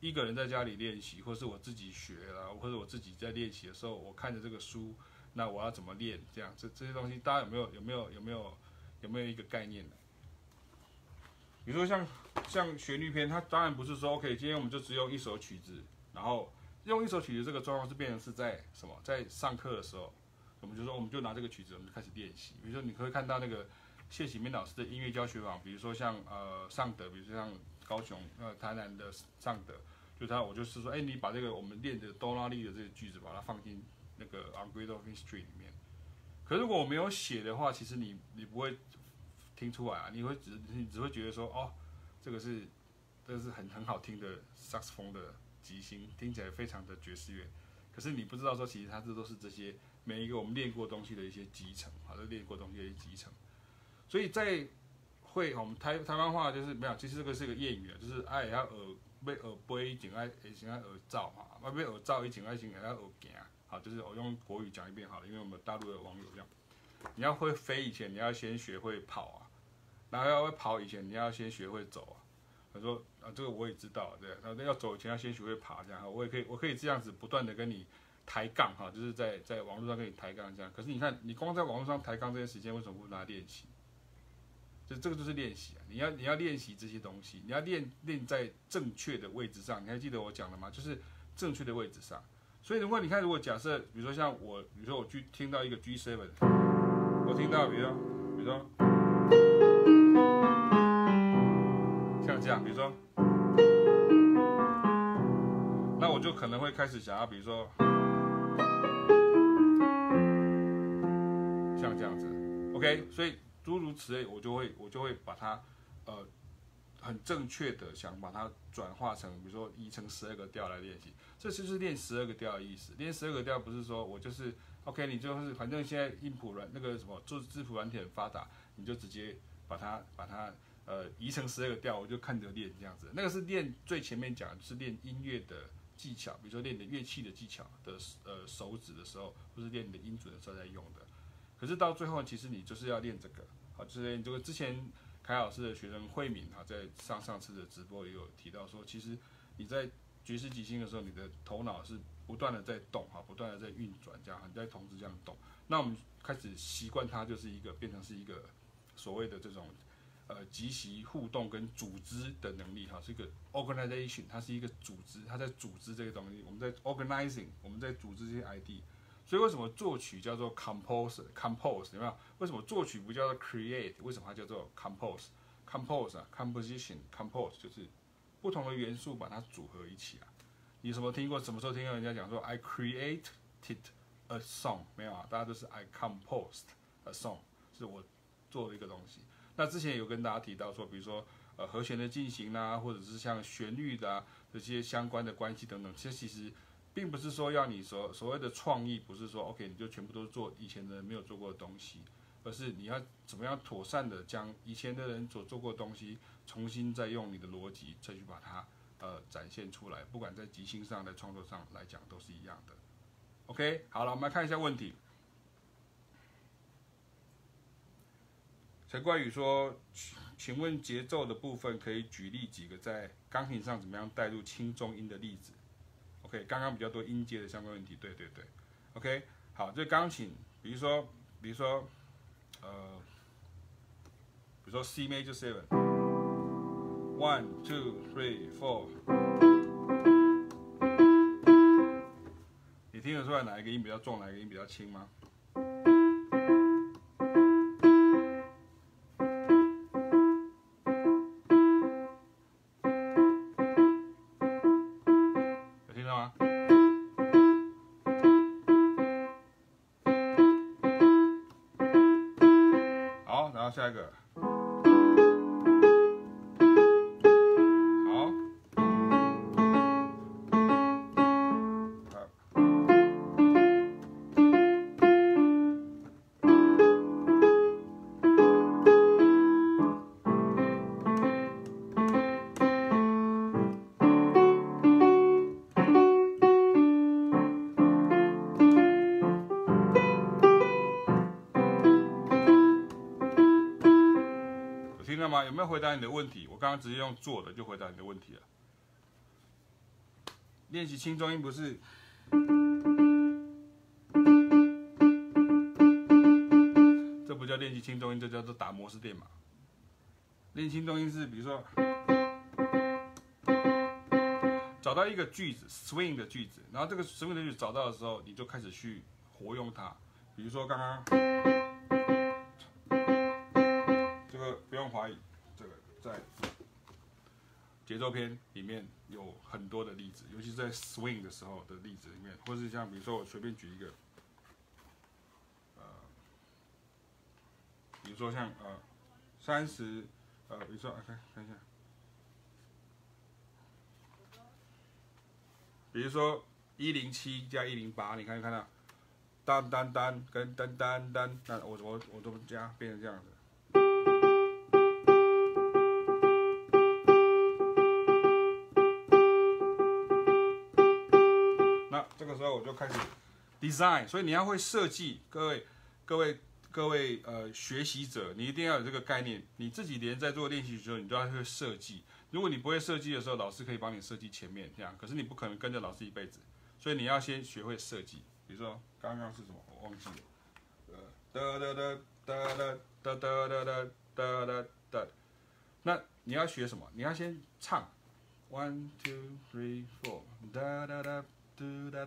一个人在家里练习，或是我自己学啦，或者我自己在练习的时候，我看着这个书，那我要怎么练？这样这这些东西，大家有没有有没有有没有有没有一个概念呢？比如说像像旋律篇，它当然不是说 OK，今天我们就只用一首曲子，然后用一首曲子这个状况是变成是在什么？在上课的时候，我们就说我们就拿这个曲子，我们就开始练习。比如说你可以看到那个谢启明老师的音乐教学网，比如说像呃尚德，比如说像高雄呃台南的尚德。就他，我就是说，哎、你把这个我们练的哆啦利的这个句子，把它放进那个 On Grid of History 里面。可是如果我没有写的话，其实你你不会听出来啊，你会只你只会觉得说，哦，这个是这个是很很好听的萨克斯风的即兴，听起来非常的爵士乐。可是你不知道说，其实它这都是这些每一个我们练过东西的一些集成，好，都练过东西的一些集成。所以在会我们台台湾话就是没有，其实这个是一个谚语啊，就是爱要耳。要学飞，一定爱先爱学走嘛。要学走，一定爱先爱学行。好，就是我用国语讲一遍好了，因为我们大陆的网友这样。你要会飞以前，你要先学会跑啊。然后要会跑以前，你要先学会走啊。他说啊，这个我也知道，对。然后要走以前要先学会爬，这样。我也可以，我可以这样子不断的跟你抬杠哈，就是在在网络上跟你抬杠这样。可是你看，你光在网络上抬杠这些时间，为什么不拿练习？就这个就是练习啊！你要你要练习这些东西，你要练练在正确的位置上。你还记得我讲的吗？就是正确的位置上。所以如果你看，如果假设，比如说像我，比如说我去听到一个 G7，我听到，比如说，比如说像这样，比如说，那我就可能会开始想要，比如说像这样子，OK，所以。诸如此类，我就会我就会把它，呃，很正确的想把它转化成，比如说移成十二个调来练习。这就是练十二个调的意思。练十二个调不是说我就是，OK，你就是反正现在音谱软那个什么做字谱软体很发达，你就直接把它把它呃移成十二个调，我就看着练这样子。那个是练最前面讲的是练音乐的技巧，比如说练你的乐器的技巧的呃手指的时候，或是练你的音准的时候在用的。可是到最后，其实你就是要练这个，好，就是这个之前凯老师的学生慧敏哈，在上上次的直播也有提到说，其实你在爵士即兴的时候，你的头脑是不断的在动哈，不断的在运转，这样你在同时这样动。那我们开始习惯它，就是一个变成是一个所谓的这种呃即席互动跟组织的能力哈，是一个 organization，它是一个组织，它在组织这个东西，我们在 organizing，我们在组织这些 ID。所以为什么作曲叫做 compose？compose 有没有？为什么作曲不叫做 create？为什么它叫做 compose？compose 啊，composition，compose 就是不同的元素把它组合一起啊。你什么听过？什么时候听到人家讲说 I created a song？没有啊，大家都是 I composed a song，是我做了一个东西。那之前有跟大家提到说，比如说呃和弦的进行啊，或者是像旋律的啊这些相关的关系等等，这其实。并不是说要你所所谓的创意，不是说 OK 你就全部都做以前的人没有做过的东西，而是你要怎么样妥善的将以前的人所做过的东西，重新再用你的逻辑再去把它呃展现出来，不管在即兴上，在创作上来讲都是一样的。OK，好了，我们来看一下问题。陈冠宇说：“请问节奏的部分可以举例几个在钢琴上怎么样带入轻重音的例子？OK，刚刚比较多音阶的相关问题，对对对。OK，好，这钢琴，比如说，比如说，呃，比如说 C major seven，one two three four，你听得出来哪一个音比较重，哪一个音比较轻吗？”直接用做的就回答你的问题了。练习轻重音不是，这不叫练习轻重音，这叫做打摩斯电码。练轻重音是，比如说，找到一个句子，swing 的句子，然后这个 swing 的句子找到的时候，你就开始去活用它。比如说刚刚，这个不用怀疑。这个在节奏篇里面有很多的例子，尤其是在 swing 的时候的例子里面，或是像比如说我随便举一个，呃，比如说像呃三十，呃比如说看看一下，比如说一零七加一零八，你看没看到？当当当跟当当当，那我我我都不加变成这样子。我就开始 design，所以你要会设计。各位、各位、各位，呃，学习者，你一定要有这个概念。你自己连在做练习的时候，你都要会设计。如果你不会设计的时候，老师可以帮你设计前面这样，可是你不可能跟着老师一辈子。所以你要先学会设计。比如说刚刚是什么？我忘记了。呃，哒哒哒哒哒哒哒哒哒哒哒哒。那你要学什么？你要先唱。One two three four，哒哒哒嘟哒。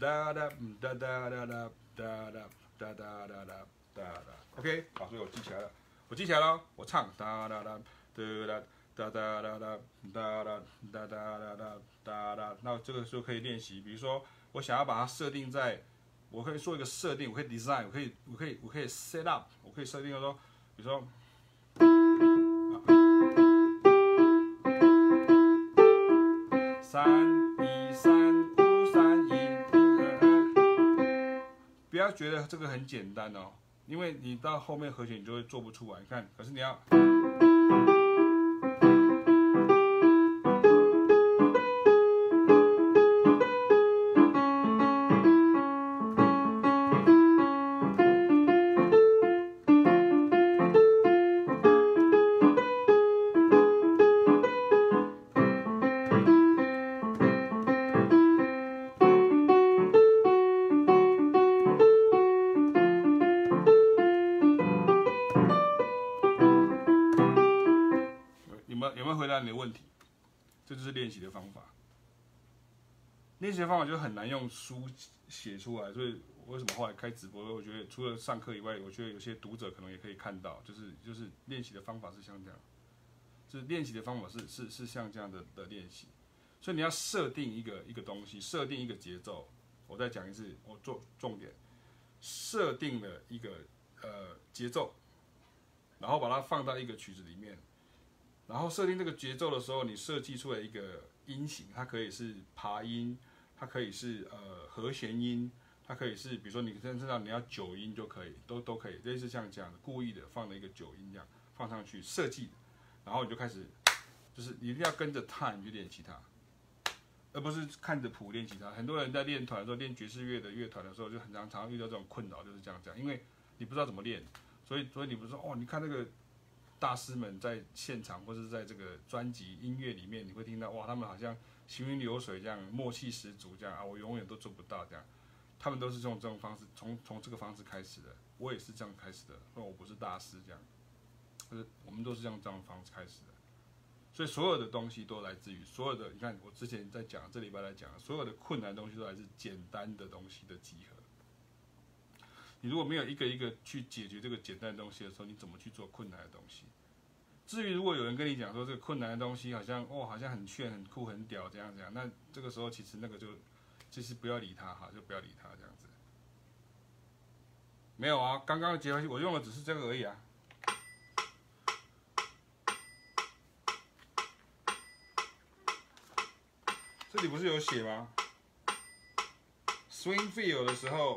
哒哒哒哒哒哒哒哒哒哒哒哒哒哒，OK，好，所以我记起来了，我记起来了，我唱哒哒哒哒哒哒哒哒哒哒哒哒哒哒哒哒，那这个时候可以练习，比如说我想要把它设定在，我可以做一个设定，我可以 design，我可以我可以我可以 set up，我可以设定说，比如说三。不要觉得这个很简单哦，因为你到后面和弦你就会做不出来。你看，可是你要。用书写出来，所以为什么后来开直播？我觉得除了上课以外，我觉得有些读者可能也可以看到，就是就是练习的方法是像这样，就是练习的方法是是是像这样的的练习。所以你要设定一个一个东西，设定一个节奏。我再讲一次，我做重点，设定了一个呃节奏，然后把它放到一个曲子里面，然后设定这个节奏的时候，你设计出来一个音型，它可以是爬音。它可以是呃和弦音，它可以是比如说你真正知道你要九音就可以，都都可以，类似像这样的故意的放了一个九音这样放上去设计，然后你就开始就是你一定要跟着 time 去练吉他，而不是看着谱练吉他。很多人在练团的时候练爵士乐的乐团的时候就很常常遇到这种困扰，就是这样讲，因为你不知道怎么练，所以所以你不是说哦，你看那个大师们在现场或者是在这个专辑音乐里面，你会听到哇，他们好像。行云流水这样，默契十足这样啊，我永远都做不到这样。他们都是用这种方式，从从这个方式开始的。我也是这样开始的，那我不是大师这样。可是我们都是用这样的方式开始的。所以所有的东西都来自于所有的，你看我之前在讲，这礼拜来讲，所有的困难东西都来自简单的东西的集合。你如果没有一个一个去解决这个简单的东西的时候，你怎么去做困难的东西？至于如果有人跟你讲说这个困难的东西好像哦好像很炫很酷很屌这样这样，那这个时候其实那个就其实不要理他哈，就不要理他这样子。没有啊，刚刚的节拍器我用的只是这个而已啊。这里不是有写吗？Swing feel 的时候。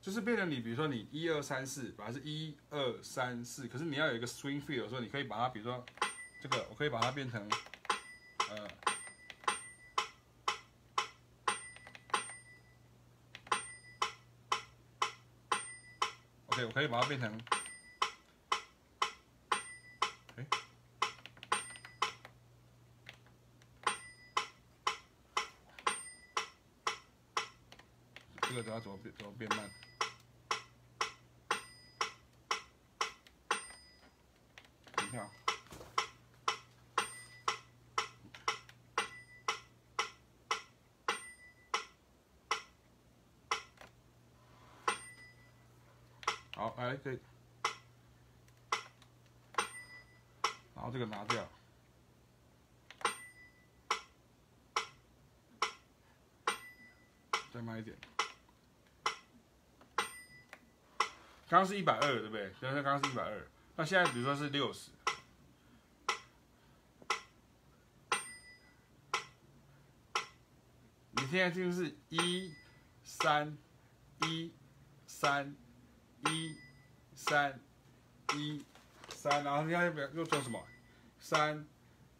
就是变成你，比如说你一二三四，本来是一二三四，可是你要有一个 swing feel 说，你可以把它，比如说这个，我可以把它变成，呃，OK，我可以把它变成，哎，这个怎么怎么变怎么变慢？来，可以，然后这个拿掉，再慢一点。刚刚是一百二，对不对？刚刚刚是一百二，那现在比如说是六十。你现在就是一三一三一三一三，然后你看又又做什么？三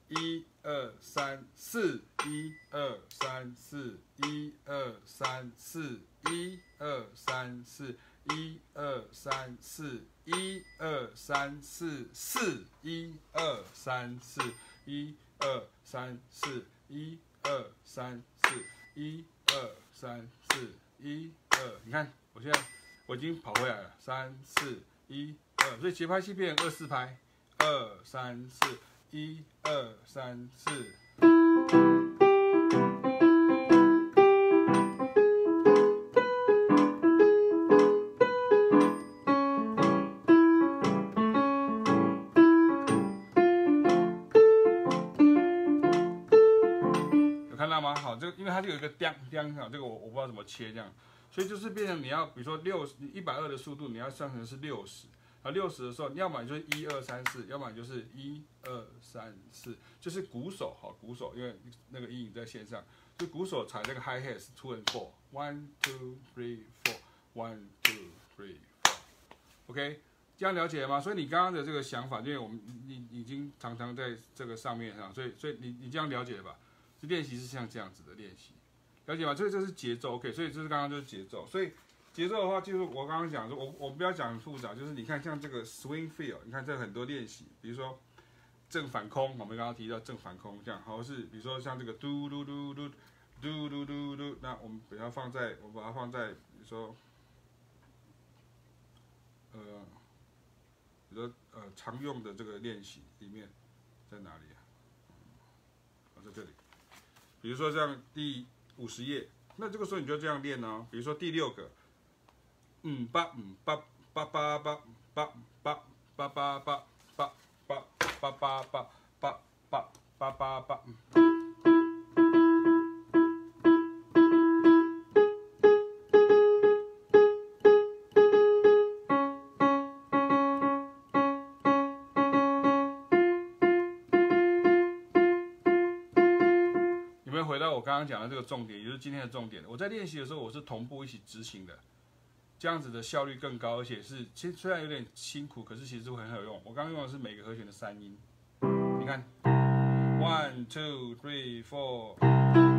一二三四一二三四一二三四一二三四一二三四一二三四四一二三四一二三四一二三四。一二三四，一二，你看，我现在我已经跑回来了，三四一二，所以节拍器变二四拍，二三四，一二三四。有看到吗？好，这个因为它就有一个叮叮哈，这个我我不知道怎么切这样，所以就是变成你要比如说六十一百二的速度，你要算成是六十，啊六十的时候，要么就是一二三四，要么就是一二三四，就是鼓手哈，鼓手因为那个阴影在线上，就鼓手踩那个 high hat 是 two and four，one two three four，one two three four，OK，这样了解了吗？所以你刚刚的这个想法，因为我们你已经常常在这个上面哈，所以所以你你这样了解了吧？这练习是像这样子的练习，了解吗？所以这是节奏，OK，所以这是刚刚就是节奏，所以节奏的话就是我刚刚讲说，我我不要讲很复杂，就是你看像这个 swing feel，你看这很多练习，比如说正反空，我们刚刚提到正反空这样，或是比如说像这个嘟嘟嘟嘟嘟嘟嘟嘟，那我们把它放在，我把它放在，比如说，呃，比如说呃常用的这个练习里面在哪里啊？啊，在这里。比如说像第五十页，那这个时候你就这样练呢。比如说第六个，嗯八嗯八八八八八八八八八八八八八八八八八八讲的这个重点，也就是今天的重点。我在练习的时候，我是同步一起执行的，这样子的效率更高，而且是其实虽然有点辛苦，可是其实会很有用。我刚刚用的是每个和弦的三音，你看，one two three four。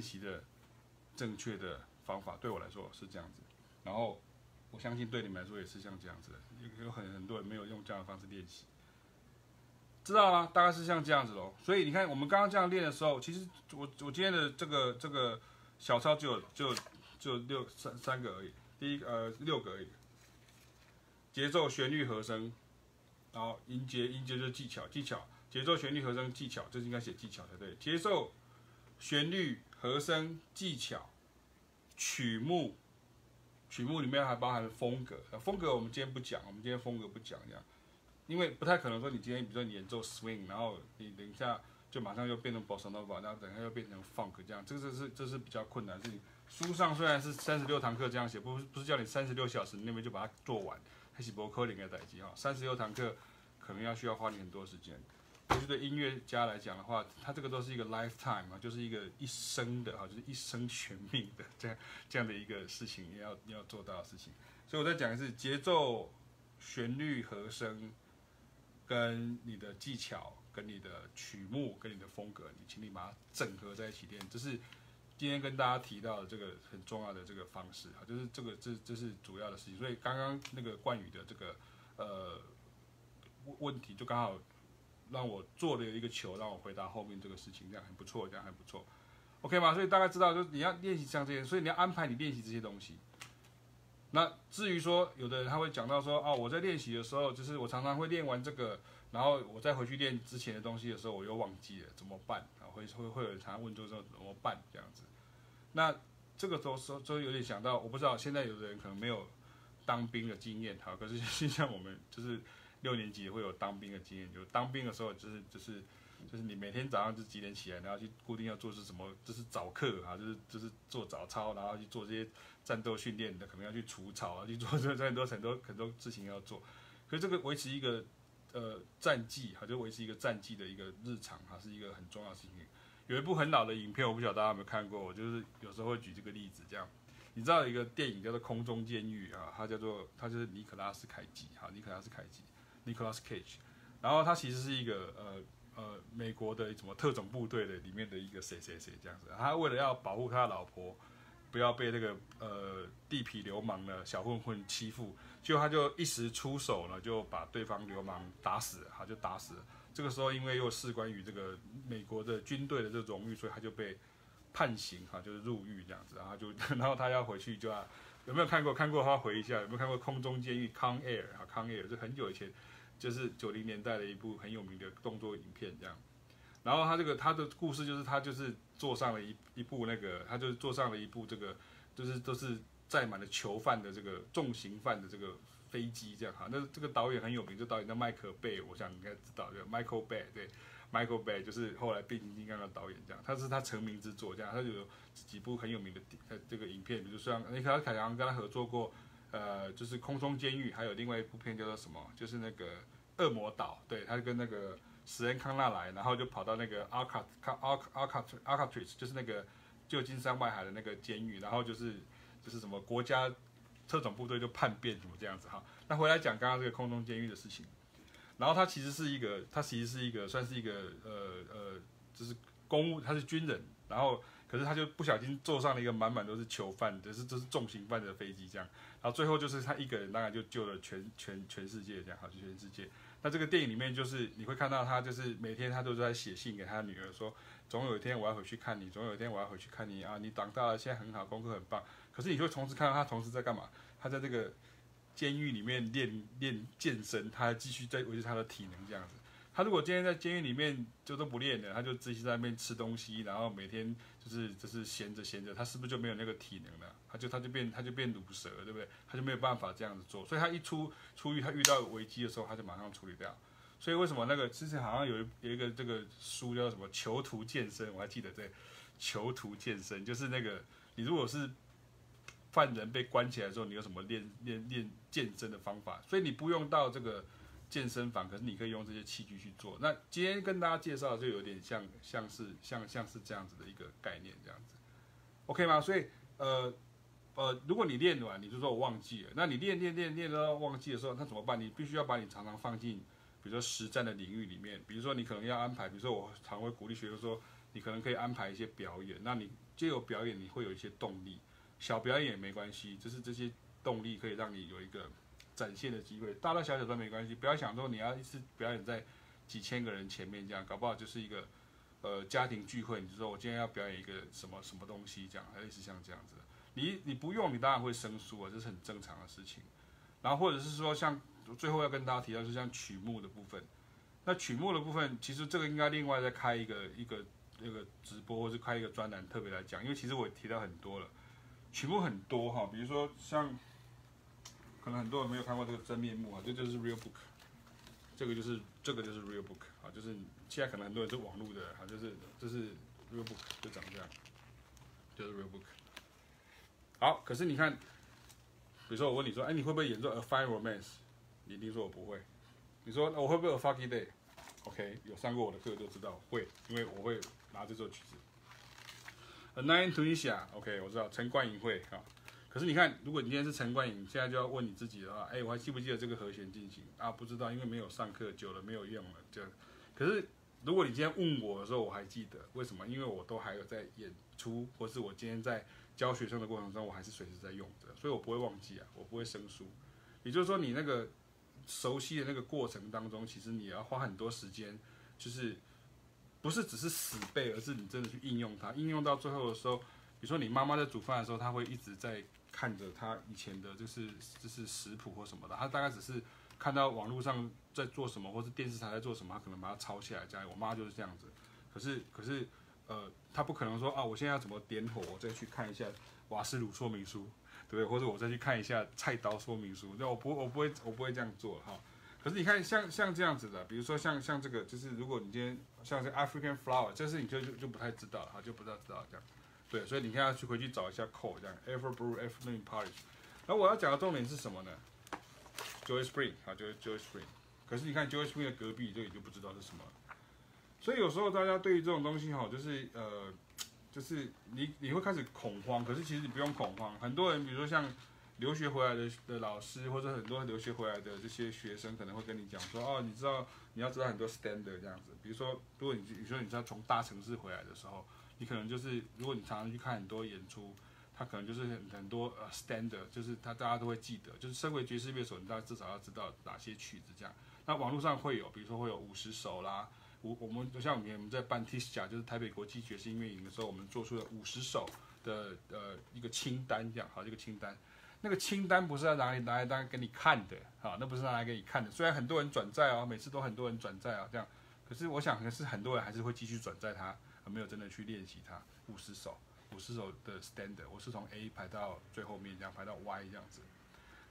练习的正确的方法对我来说是这样子，然后我相信对你们来说也是像这样子的，有很很多人没有用这样的方式练习，知道吗？大概是像这样子喽。所以你看，我们刚刚这样练的时候，其实我我今天的这个这个小抄就有就就六三三个而已，第一呃六个而已，节奏、旋律、和声，然后音节音节就是技巧技巧，节奏、旋律、和声、技巧，这是应该写技巧才对，节奏、旋律。和声技巧、曲目，曲目里面还包含了风格。风格我们今天不讲，我们今天风格不讲这样，因为不太可能说你今天比如说你演奏 swing，然后你等一下就马上又变成 bossa nova，然后等一下又变成 funk 这样，这个是这是比较困难的事情。书上虽然是三十六堂课这样写，不不是叫你三十六小时那边就把它做完，还是不可能的代志哈。三十六堂课可能要需要花你很多时间。其实对音乐家来讲的话，他这个都是一个 lifetime 嘛，就是一个一生的哈，就是一生全命的这样这样的一个事情，要要做到的事情。所以我在讲的是节奏、旋律、和声，跟你的技巧、跟你的曲目、跟你的风格，你请你把它整合在一起练。这是今天跟大家提到的这个很重要的这个方式哈，就是这个这这是主要的事情。所以刚刚那个冠宇的这个呃问题就刚好。让我做了一个球，让我回答后面这个事情，这样很不错，这样还不错，OK 吗？所以大概知道，就是你要练习像这些，所以你要安排你练习这些东西。那至于说，有的人他会讲到说，哦，我在练习的时候，就是我常常会练完这个，然后我再回去练之前的东西的时候，我又忘记了怎么办？啊，会会会有人常常问，就说怎么办这样子？那这个时候说，就有点想到，我不知道现在有的人可能没有当兵的经验，哈，可是 像我们就是。六年级会有当兵的经验，就当兵的时候，就是就是就是你每天早上就几点起来，然后去固定要做是什么，就是早课啊，就是就是做早操，然后去做这些战斗训练的，可能要去除草啊，去做这很多很多很多事情要做。所以这个维持一个呃战绩，哈，就维持一个战绩的一个日常，哈，是一个很重要的事情。有一部很老的影片，我不晓得大家有没有看过，我就是有时候会举这个例子，这样。你知道有一个电影叫做《空中监狱》啊，它叫做它就是尼可拉斯凯奇，哈，尼可拉斯凯奇。Nicolas Cage，然后他其实是一个呃呃美国的什么特种部队的里面的一个谁谁谁这样子，他为了要保护他老婆不要被那个呃地痞流氓的小混混欺负，结果他就一时出手呢，就把对方流氓打死了，他就打死了。这个时候因为又事关于这个美国的军队的这种荣誉，所以他就被判刑哈，就是入狱这样子，然后就 然后他要回去就要有没有看过？看过的话回一下，有没有看过《空中监狱》Con Air 啊，Con Air 是很久以前，就是九零年代的一部很有名的动作影片这样。然后他这个他的故事就是他就是坐上了一一部那个，他就是坐上了一部这个，就是都是载满了囚犯的这个重刑犯的这个飞机这样哈。那这个导演很有名，这导演叫迈克贝，我想应该知道，对，Michael Bay，对，Michael Bay 就是后来变形金刚的导演这样，他是他成名之作这样，他就有几部很有名的呃这个影片，比如像你看凯阳跟他合作过，呃，就是空中监狱，还有另外一部片叫做什么，就是那个恶魔岛，对，他就跟那个。史恩康纳来，然后就跑到那个阿卡卡阿阿卡阿卡特斯，就是那个旧金山外海的那个监狱，然后就是就是什么国家特种部队就叛变什么这样子哈。那回来讲刚刚这个空中监狱的事情，然后他其实是一个，他其实是一个算是一个呃呃，就是公务，他是军人，然后可是他就不小心坐上了一个满满都是囚犯，就是就是重刑犯的飞机这样，然后最后就是他一个人当然就救了全全全世界这样，好，就全世界。那这个电影里面就是你会看到他，就是每天他都在写信给他女儿说，总有一天我要回去看你，总有一天我要回去看你啊，你长大了，现在很好，功课很棒。可是你会同时看到他同时在干嘛？他在这个监狱里面练练健身，他继续在维持他的体能这样子。他如果今天在监狱里面就都不练了，他就自己在那边吃东西，然后每天就是就是闲着闲着，他是不是就没有那个体能了？他就他就变他就变鲁蛇了，对不对？他就没有办法这样子做，所以他一出出狱，他遇到危机的时候，他就马上处理掉。所以为什么那个之前好像有一有一个这个书叫什么《囚徒健身》，我还记得这《囚徒健身》就是那个你如果是犯人被关起来之后，你有什么练练练健身的方法？所以你不用到这个健身房，可是你可以用这些器具去做。那今天跟大家介绍就有点像像是像像是这样子的一个概念，这样子，OK 吗？所以呃。呃，如果你练完，你就说我忘记了，那你练练练练到忘记的时候，那怎么办？你必须要把你常常放进，比如说实战的领域里面。比如说你可能要安排，比如说我常会鼓励学生说，你可能可以安排一些表演，那你就有表演，你会有一些动力。小表演也没关系，就是这些动力可以让你有一个展现的机会。大大小小都没关系，不要想说你要一次表演在几千个人前面这样，搞不好就是一个呃家庭聚会，你就说我今天要表演一个什么什么东西这样，类似像这样子。你你不用，你当然会生疏啊，这是很正常的事情。然后或者是说，像最后要跟大家提到，是像曲目的部分。那曲目的部分，其实这个应该另外再开一个一个那个直播，或是开一个专栏特别来讲，因为其实我提到很多了，曲目很多哈。比如说像，可能很多人没有看过这个真面目啊，这就是 real book，这个就是这个就是 real book 啊，就是现在可能很多人是网络的啊，就是就是 real book 就长这样，就是 real book。好，可是你看，比如说我问你说，哎，你会不会演奏《A Fine Romance》？你一定说我不会。你说我会不会有《A Foggy Day》？OK，有上过我的课就知道会，因为我会拿这首曲子。《A Nine Tunisia》OK，我知道陈冠颖会啊。可是你看，如果你今天是陈冠颖，现在就要问你自己的话，哎，我还记不记得这个和弦进行啊？不知道，因为没有上课，久了没有用了，这样。可是如果你今天问我的时候，我还记得，为什么？因为我都还有在演出，或是我今天在。教学生的过程中，我还是随时在用的，所以我不会忘记啊，我不会生疏。也就是说，你那个熟悉的那个过程当中，其实你要花很多时间，就是不是只是死背，而是你真的去应用它。应用到最后的时候，比如说你妈妈在煮饭的时候，她会一直在看着她以前的，就是就是食谱或什么的。她大概只是看到网络上在做什么，或是电视台在做什么，她可能把它抄下来。这样，我妈就是这样子。可是，可是。呃，他不可能说啊，我现在要怎么点火，我再去看一下瓦斯炉说明书，对不对？或者我再去看一下菜刀说明书，那我不，我不会，我不会这样做哈。可是你看，像像这样子的，比如说像像这个，就是如果你今天像是 African flower，这事你就就就不太知道了哈，就不知道知道这样。对，所以你看要去回去找一下 code 这样，Ever brew afternoon porridge。然后我要讲的重点是什么呢？Joy Spring 啊，，Joy Joy Spring。可是你看 Joy Spring 的隔壁，就也就不知道是什么。所以有时候大家对于这种东西哈，就是呃，就是你你会开始恐慌，可是其实你不用恐慌。很多人，比如说像留学回来的的老师，或者很多留学回来的这些学生，可能会跟你讲说，哦，你知道你要知道很多 standard 这样子。比如说，如果你你说你是要从大城市回来的时候，你可能就是如果你常常去看很多演出，他可能就是很很多呃 standard，就是他大家都会记得，就是身为爵士乐手，你大家至少要知道哪些曲子这样。那网络上会有，比如说会有五十首啦，我我们就像我们我们在办 TISJA，就是台北国际爵士音乐营的时候，我们做出了五十首的呃一个清单这样，好，这个清单。那个清单不是要拿来拿来当给你看的，好，那不是拿来给你看的。虽然很多人转载哦，每次都很多人转载啊，这样，可是我想可是很多人还是会继续转载它，而没有真的去练习它。五十首，五十首的 standard，我是从 A 排到最后面这样排到 Y 这样子，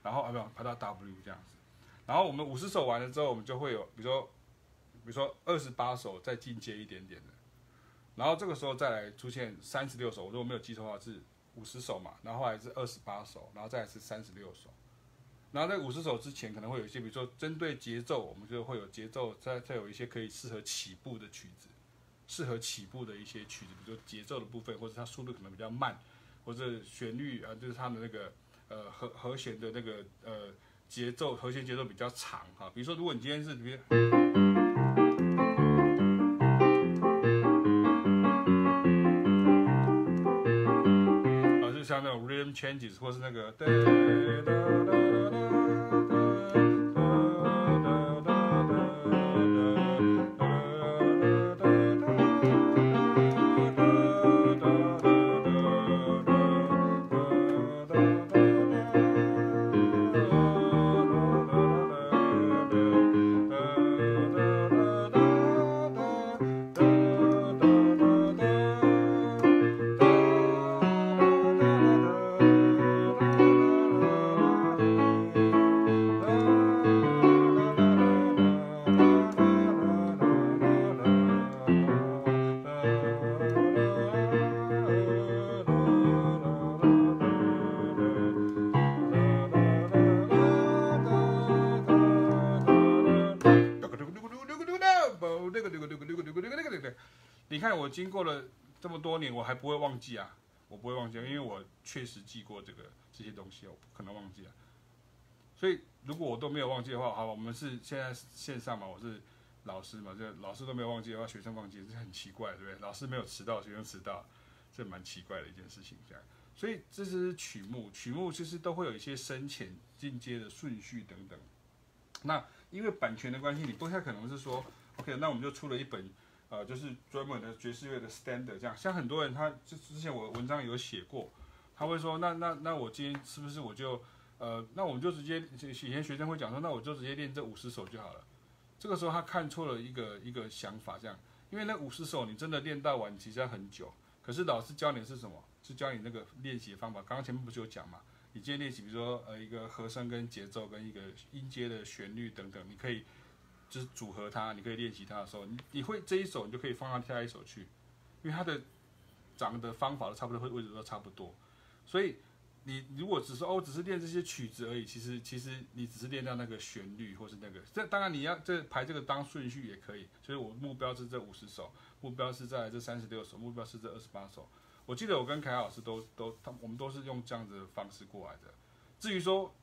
然后啊没有排到 W 这样子，然后我们五十首完了之后，我们就会有，比如说，比如说二十八首再进阶一点点的，然后这个时候再来出现三十六首，我如果没有记错的话是。五十首嘛，然后后来是二十八首，然后再来是三十六首。然后在五十首之前，可能会有一些，比如说针对节奏，我们就会有节奏，再再有一些可以适合起步的曲子，适合起步的一些曲子，比如说节奏的部分，或者它速度可能比较慢，或者旋律啊，就是它的那个呃和和弦的那个呃节奏，和弦节奏比较长哈。比如说，如果你今天是比如。changes，或是那个。 我经过了这么多年，我还不会忘记啊！我不会忘记，因为我确实记过这个这些东西，我不可能忘记啊。所以，如果我都没有忘记的话，好，我们是现在线上嘛，我是老师嘛，这老师都没有忘记的话，学生忘记这很奇怪，对不对？老师没有迟到，学生迟到，这蛮奇怪的一件事情，这样。所以，这是曲目，曲目其实都会有一些深浅进阶的顺序等等。那因为版权的关系，你不太可能是说，OK，那我们就出了一本。呃，就是专门的爵士乐的 standard 这样，像很多人他就之前我文章有写过，他会说，那那那我今天是不是我就，呃，那我们就直接以前学生会讲说，那我就直接练这五十首就好了。这个时候他看错了一个一个想法，这样，因为那五十首你真的练到完，其实要很久。可是老师教你的是什么？是教你那个练习方法。刚刚前面不是有讲嘛？你今天练习，比如说呃一个和声跟节奏跟一个音阶的旋律等等，你可以。就是组合它，你可以练习它的时候，你你会这一首，你就可以放到下一首去，因为它的长的方法都差不多，会位置都差不多。所以你如果只是哦，只是练这些曲子而已，其实其实你只是练到那个旋律或是那个。这当然你要这排这个当顺序也可以。所以我目标是这五十首，目标是在这三十六首，目标是这二十八首。我记得我跟凯老师都都他我们都是用这样子的方式过来的。至于说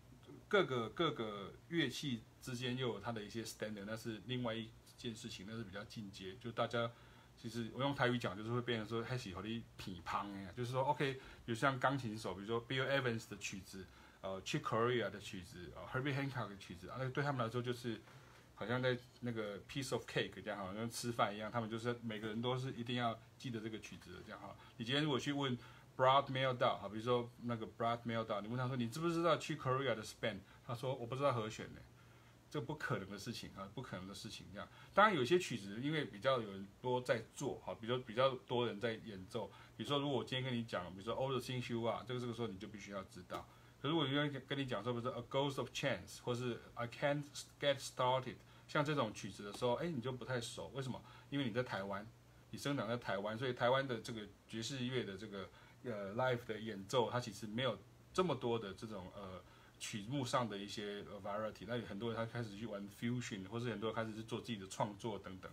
各个各个乐器。之间又有它的一些 standard，那是另外一件事情，那是比较进阶。就大家其实我用台语讲，就是会变成说开始有点乒乓哎，就是说 OK，比如像钢琴手，比如说 Bill Evans 的曲子，呃，Chick Corea 的曲子，呃，Herbie Hancock 的曲子，啊，那对他们来说就是好像在那个 piece of cake 这样，好像吃饭一样，他们就是每个人都是一定要记得这个曲子的这样哈。你今天如果去问 Broadmail 道好，比如说那个 Broadmail 道你问他说你知不知道去 Korea 的 span？他说我不知道和弦呢。这不可能的事情啊，不可能的事情。这样，当然有些曲子，因为比较有人多在做，哈，比如说比较多人在演奏。比如说，如果我今天跟你讲，比如说《All the Things You Are》，这个这个时候你就必须要知道。可是我愿意跟你讲说，比如说《A Ghost of Chance》或是《I Can't Get Started》，像这种曲子的时候，哎，你就不太熟。为什么？因为你在台湾，你生长在台湾，所以台湾的这个爵士乐的这个呃 live 的演奏，它其实没有这么多的这种呃。曲目上的一些 variety，那有很多人他开始去玩 fusion，或是很多人开始去做自己的创作等等。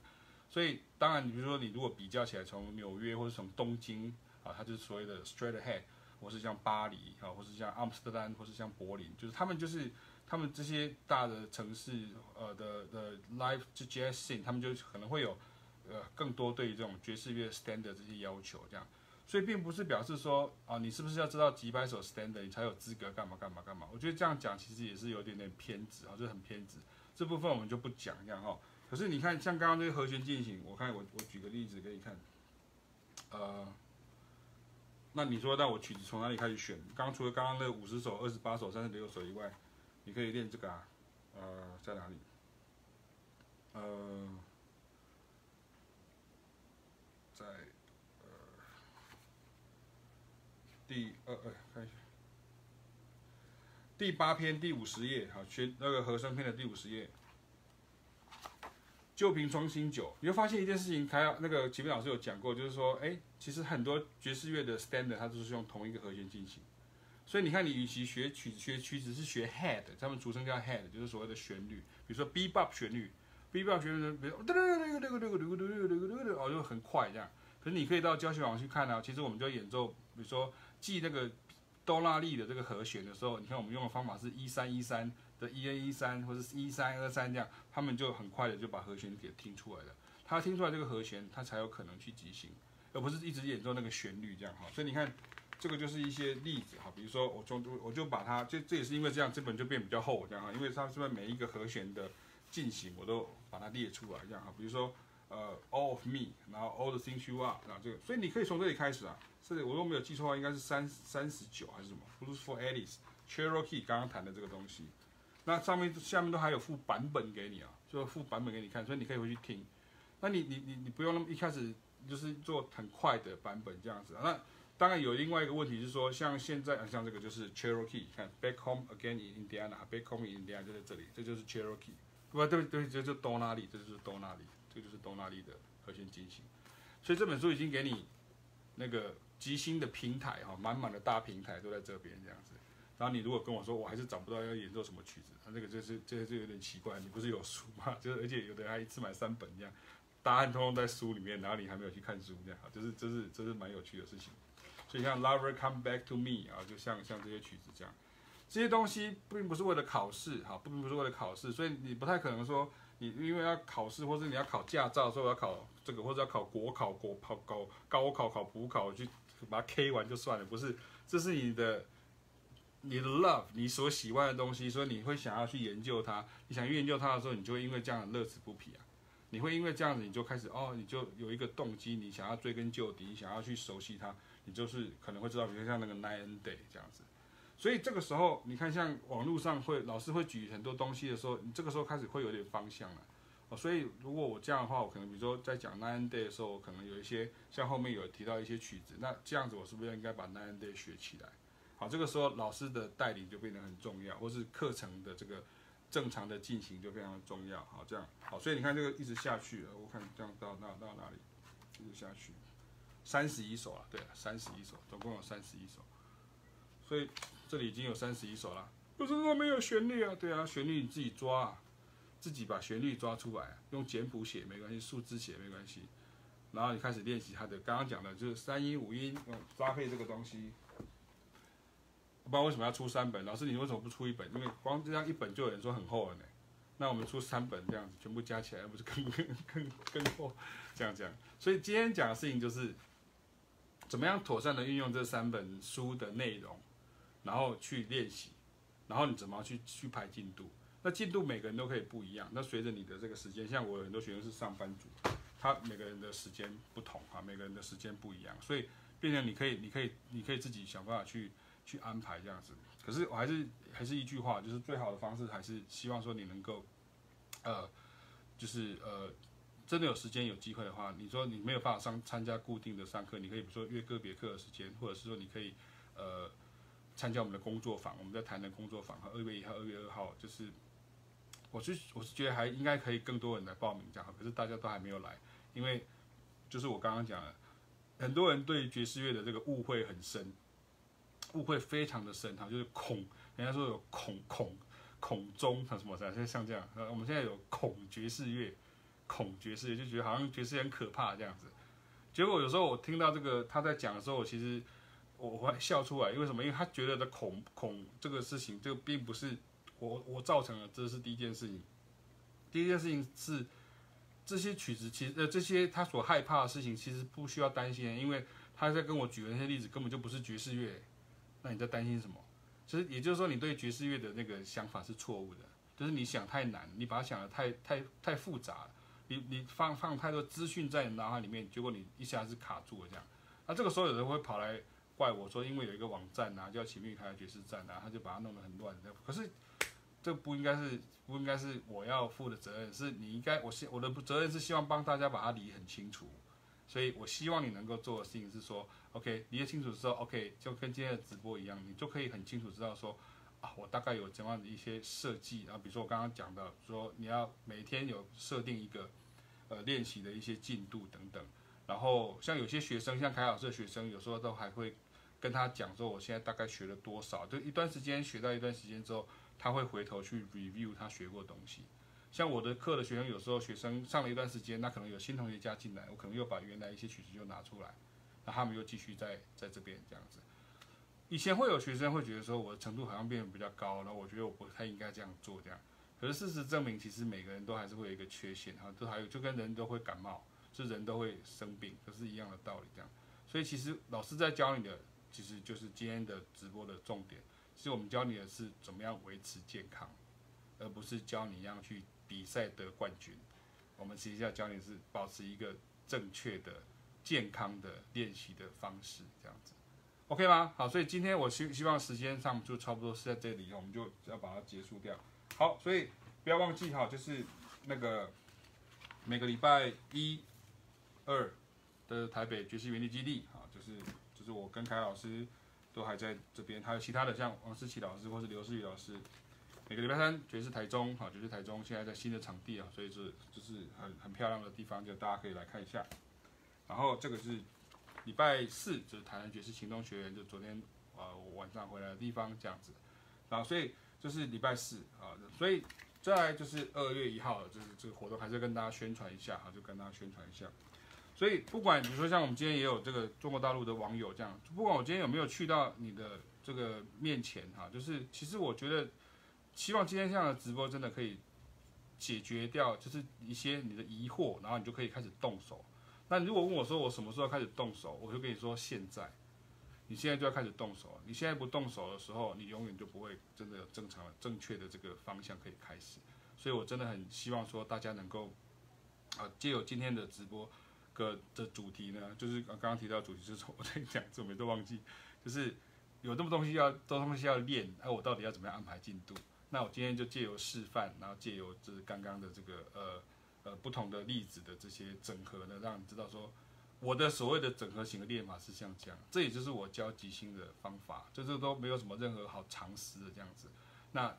所以当然，你比如说你如果比较起来，从纽约或者从东京啊，它就是所谓的 straight ahead，或是像巴黎啊，或是像阿姆斯特丹，或是像柏林，就是他们就是他们这些大的城市呃的的 live jazz scene，他们就可能会有呃更多对于这种爵士乐 standard 这些要求这样。所以并不是表示说啊，你是不是要知道几百首 standard 你才有资格干嘛干嘛干嘛？我觉得这样讲其实也是有点点偏执啊，就很偏执。这部分我们就不讲这样哈。可是你看，像刚刚这个和弦进行，我看我我举个例子给你看，呃，那你说让我曲子从哪里开始选？刚除了刚刚那五十首、二十八首、三十六首以外，你可以练这个啊，呃，在哪里？呃，在呃第二呃看一下第八篇第五十页，好，学那个和声篇的第五十页。旧瓶装新酒，你会发现一件事情，还有那个前面老师有讲过，就是说，哎，其实很多爵士乐的 standard 它都是用同一个和弦进行，所以你看，你与其学曲子学曲子是学 head，他们俗称叫 head，就是所谓的旋律，比如说 bebop 旋律，bebop 旋律，比如哒哒哒哒哒哒哒哒哒哒哒哒，哦，就很快这样。可是你可以到教学网去看啊，其实我们就演奏，比如说记那个哆拉利的这个和弦的时候，你看我们用的方法是一三一三。的一 N 一三或者是一三二三这样，他们就很快的就把和弦给听出来了。他听出来这个和弦，他才有可能去即兴，而不是一直演奏那个旋律这样哈。所以你看，这个就是一些例子哈。比如说，我就我就把它，这这也是因为这样，这本就变比较厚这样哈。因为它是不是每一个和弦的进行，我都把它列出来这样哈。比如说，呃，All of Me，然后 All the things you are，然后这个，所以你可以从这里开始啊。这里我都没有记错的话，应该是三三十九还是什么？Blues for Alice，Cherokee 刚刚弹的这个东西。那上面下面都还有附版本给你啊，就附版本给你看，所以你可以回去听。那你你你你不用那么一开始就是做很快的版本这样子。那当然有另外一个问题是说，像现在啊，像这个就是 Cherokee，看 Back Home Again in Indiana，Back Home in Indiana 就在这里，这就是 Cherokee。不对对，这就是多纳利，这就是多纳利，这就是多纳利的和弦进行。所以这本书已经给你那个即兴的平台哈，满满的大平台都在这边这样子。然后你如果跟我说，我还是找不到要演奏什么曲子，那这个就是这个就有点奇怪。你不是有书吗？就是而且有的人还一次买三本这样，答案通通在书里面，然后你还没有去看书这样，就是这是这是蛮有趣的事情。所以像 Lover Come Back to Me 啊，就像像这些曲子这样，这些东西并不是为了考试哈，并不是为了考试，所以你不太可能说你因为要考试或者你要考驾照，所以我要考这个或者要考国考、国考、高高考、考补考，去把它 K 完就算了，不是，这是你的。你的 love，你所喜欢的东西，所以你会想要去研究它。你想去研究它的时候，你就会因为这样乐此不疲啊。你会因为这样子，你就开始哦，你就有一个动机，你想要追根究底，你想要去熟悉它。你就是可能会知道，比如像那个 Nine day 这样子。所以这个时候，你看像网络上会老师会举很多东西的时候，你这个时候开始会有点方向了。哦，所以如果我这样的话，我可能比如说在讲 Nine day 的时候，我可能有一些像后面有提到一些曲子，那这样子我是不是应该把 Nine day 学起来？好，这个时候老师的带领就变得很重要，或是课程的这个正常的进行就非常重要。好，这样好，所以你看这个一直下去，我看这样到到到哪里，一直下去，三十一首了，对，三十一首，总共有三十一首，所以这里已经有三十一首了。可是说没有旋律啊，对啊，旋律你自己抓啊，自己把旋律抓出来，用简谱写没关系，数字写没关系，然后你开始练习它的刚刚讲的就是三音五音，嗯，搭配这个东西。不知道为什么要出三本，老师你为什么不出一本？因为光这样一本就有人说很厚了呢。那我们出三本这样子，全部加起来不是更更更更厚？这样这样。所以今天讲的事情就是，怎么样妥善的运用这三本书的内容，然后去练习，然后你怎么去去排进度？那进度每个人都可以不一样。那随着你的这个时间，像我有很多学生是上班族，他每个人的时间不同啊，每个人的时间不一样，所以变成你可以你可以你可以自己想办法去。去安排这样子，可是我还是还是一句话，就是最好的方式还是希望说你能够，呃，就是呃，真的有时间有机会的话，你说你没有办法上参加固定的上课，你可以比如说约个别课的时间，或者是说你可以呃参加我们的工作坊，我们在谈的工作坊和二月一号、二月二号，就是我是我是觉得还应该可以更多人来报名这样，可是大家都还没有来，因为就是我刚刚讲的，很多人对爵士乐的这个误会很深。误会非常的深哈，就是恐，人家说有恐恐恐中什么的，像像这样，呃，我们现在有恐爵士乐，恐爵士乐就觉得好像爵士很可怕这样子。结果有时候我听到这个他在讲的时候，其实我会笑出来，因为什么？因为他觉得的恐恐这个事情，这个并不是我我造成的，这是第一件事情。第一件事情是这些曲子，其实呃这些他所害怕的事情，其实不需要担心，因为。他在跟我举的那些例子根本就不是爵士乐，那你在担心什么？其实也就是说，你对爵士乐的那个想法是错误的，就是你想太难，你把它想的太太太复杂了，你你放放太多资讯在你脑海里面，结果你一下子卡住了这样。那这个时候有人会跑来怪我说，因为有一个网站啊叫“秦密开爵士站”啊，他就把它弄得很乱。可是这不应该是不应该是我要负的责任，是你应该我希我的责任是希望帮大家把它理很清楚。所以我希望你能够做的事情是说，OK，理解清楚之后，OK，就跟今天的直播一样，你就可以很清楚知道说，啊，我大概有怎样的一些设计，然后比如说我刚刚讲的，说你要每天有设定一个，呃，练习的一些进度等等，然后像有些学生，像凯老师的学生，有时候都还会跟他讲说，我现在大概学了多少，就一段时间学到一段时间之后，他会回头去 review 他学过的东西。像我的课的学生，有时候学生上了一段时间，那可能有新同学加进来，我可能又把原来一些曲子又拿出来，那他们又继续在在这边这样子。以前会有学生会觉得说我的程度好像变得比较高，那我觉得我不太应该这样做这样。可是事实证明，其实每个人都还是会有一个缺陷哈，都还有就跟人都会感冒，就人都会生病，可是一样的道理这样。所以其实老师在教你的，其实就是今天的直播的重点。其实我们教你的是怎么样维持健康，而不是教你一样去。比赛得冠军，我们其实要教你是保持一个正确的、健康的练习的方式，这样子，OK 吗？好，所以今天我希希望时间上就差不多是在这里，我们就要把它结束掉。好，所以不要忘记哈，就是那个每个礼拜一、二的台北爵士园地基地，哈，就是就是我跟凯老师都还在这边，还有其他的像王思琪老师或是刘思雨老师。每个礼拜三爵士台中，哈，爵士台中现在在新的场地啊，所以是就是很很漂亮的地方，就大家可以来看一下。然后这个是礼拜四，就是台南爵士行动学院，就昨天啊晚上回来的地方这样子。然后所以就是礼拜四啊，所以再来就是二月一号，就是这个活动还是跟大家宣传一下哈，就跟大家宣传一下。所以不管比如说像我们今天也有这个中国大陆的网友这样，不管我今天有没有去到你的这个面前哈，就是其实我觉得。希望今天这样的直播真的可以解决掉，就是一些你的疑惑，然后你就可以开始动手。那如果问我说我什么时候开始动手，我就跟你说现在，你现在就要开始动手。你现在不动手的时候，你永远就不会真的有正常的、正确的这个方向可以开始。所以我真的很希望说大家能够啊，借由今天的直播个的主题呢，就是刚刚提到主题，就是我在讲，怎么都忘记，就是有这么东西要，多东西要练，那我到底要怎么样安排进度？那我今天就借由示范，然后借由就是刚刚的这个呃呃不同的例子的这些整合呢，让你知道说我的所谓的整合型的练法是像这样，这也就是我教即兴的方法，就是都没有什么任何好藏私的这样子。那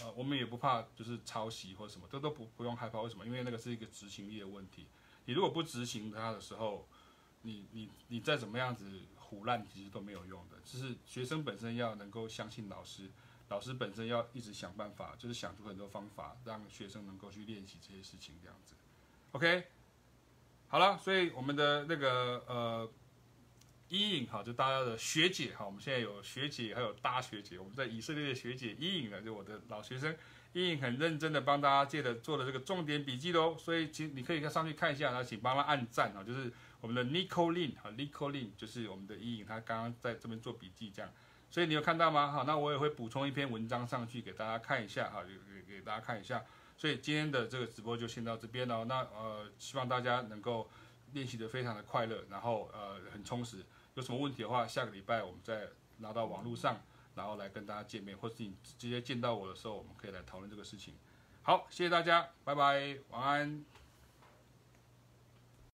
呃我们也不怕就是抄袭或什么，这都不不用害怕。为什么？因为那个是一个执行力的问题。你如果不执行它的时候，你你你再怎么样子唬烂，其实都没有用的。就是学生本身要能够相信老师。老师本身要一直想办法，就是想出很多方法，让学生能够去练习这些事情，这样子。OK，好了，所以我们的那个呃，伊影哈，就大家的学姐哈，我们现在有学姐，还有大学姐。我们在以色列的学姐伊影呢，就我的老学生，伊颖很认真的帮大家借的做了这个重点笔记喽。所以请你可以上去看一下，然后请帮他按赞啊，就是我们的 Nicolin 哈，Nicolin 就是我们的伊颖，他刚刚在这边做笔记这样。所以你有看到吗？好，那我也会补充一篇文章上去给大家看一下，哈，给给大家看一下。所以今天的这个直播就先到这边了。那呃，希望大家能够练习的非常的快乐，然后呃很充实。有什么问题的话，下个礼拜我们再拿到网络上，然后来跟大家见面，或是你直接见到我的时候，我们可以来讨论这个事情。好，谢谢大家，拜拜，晚安。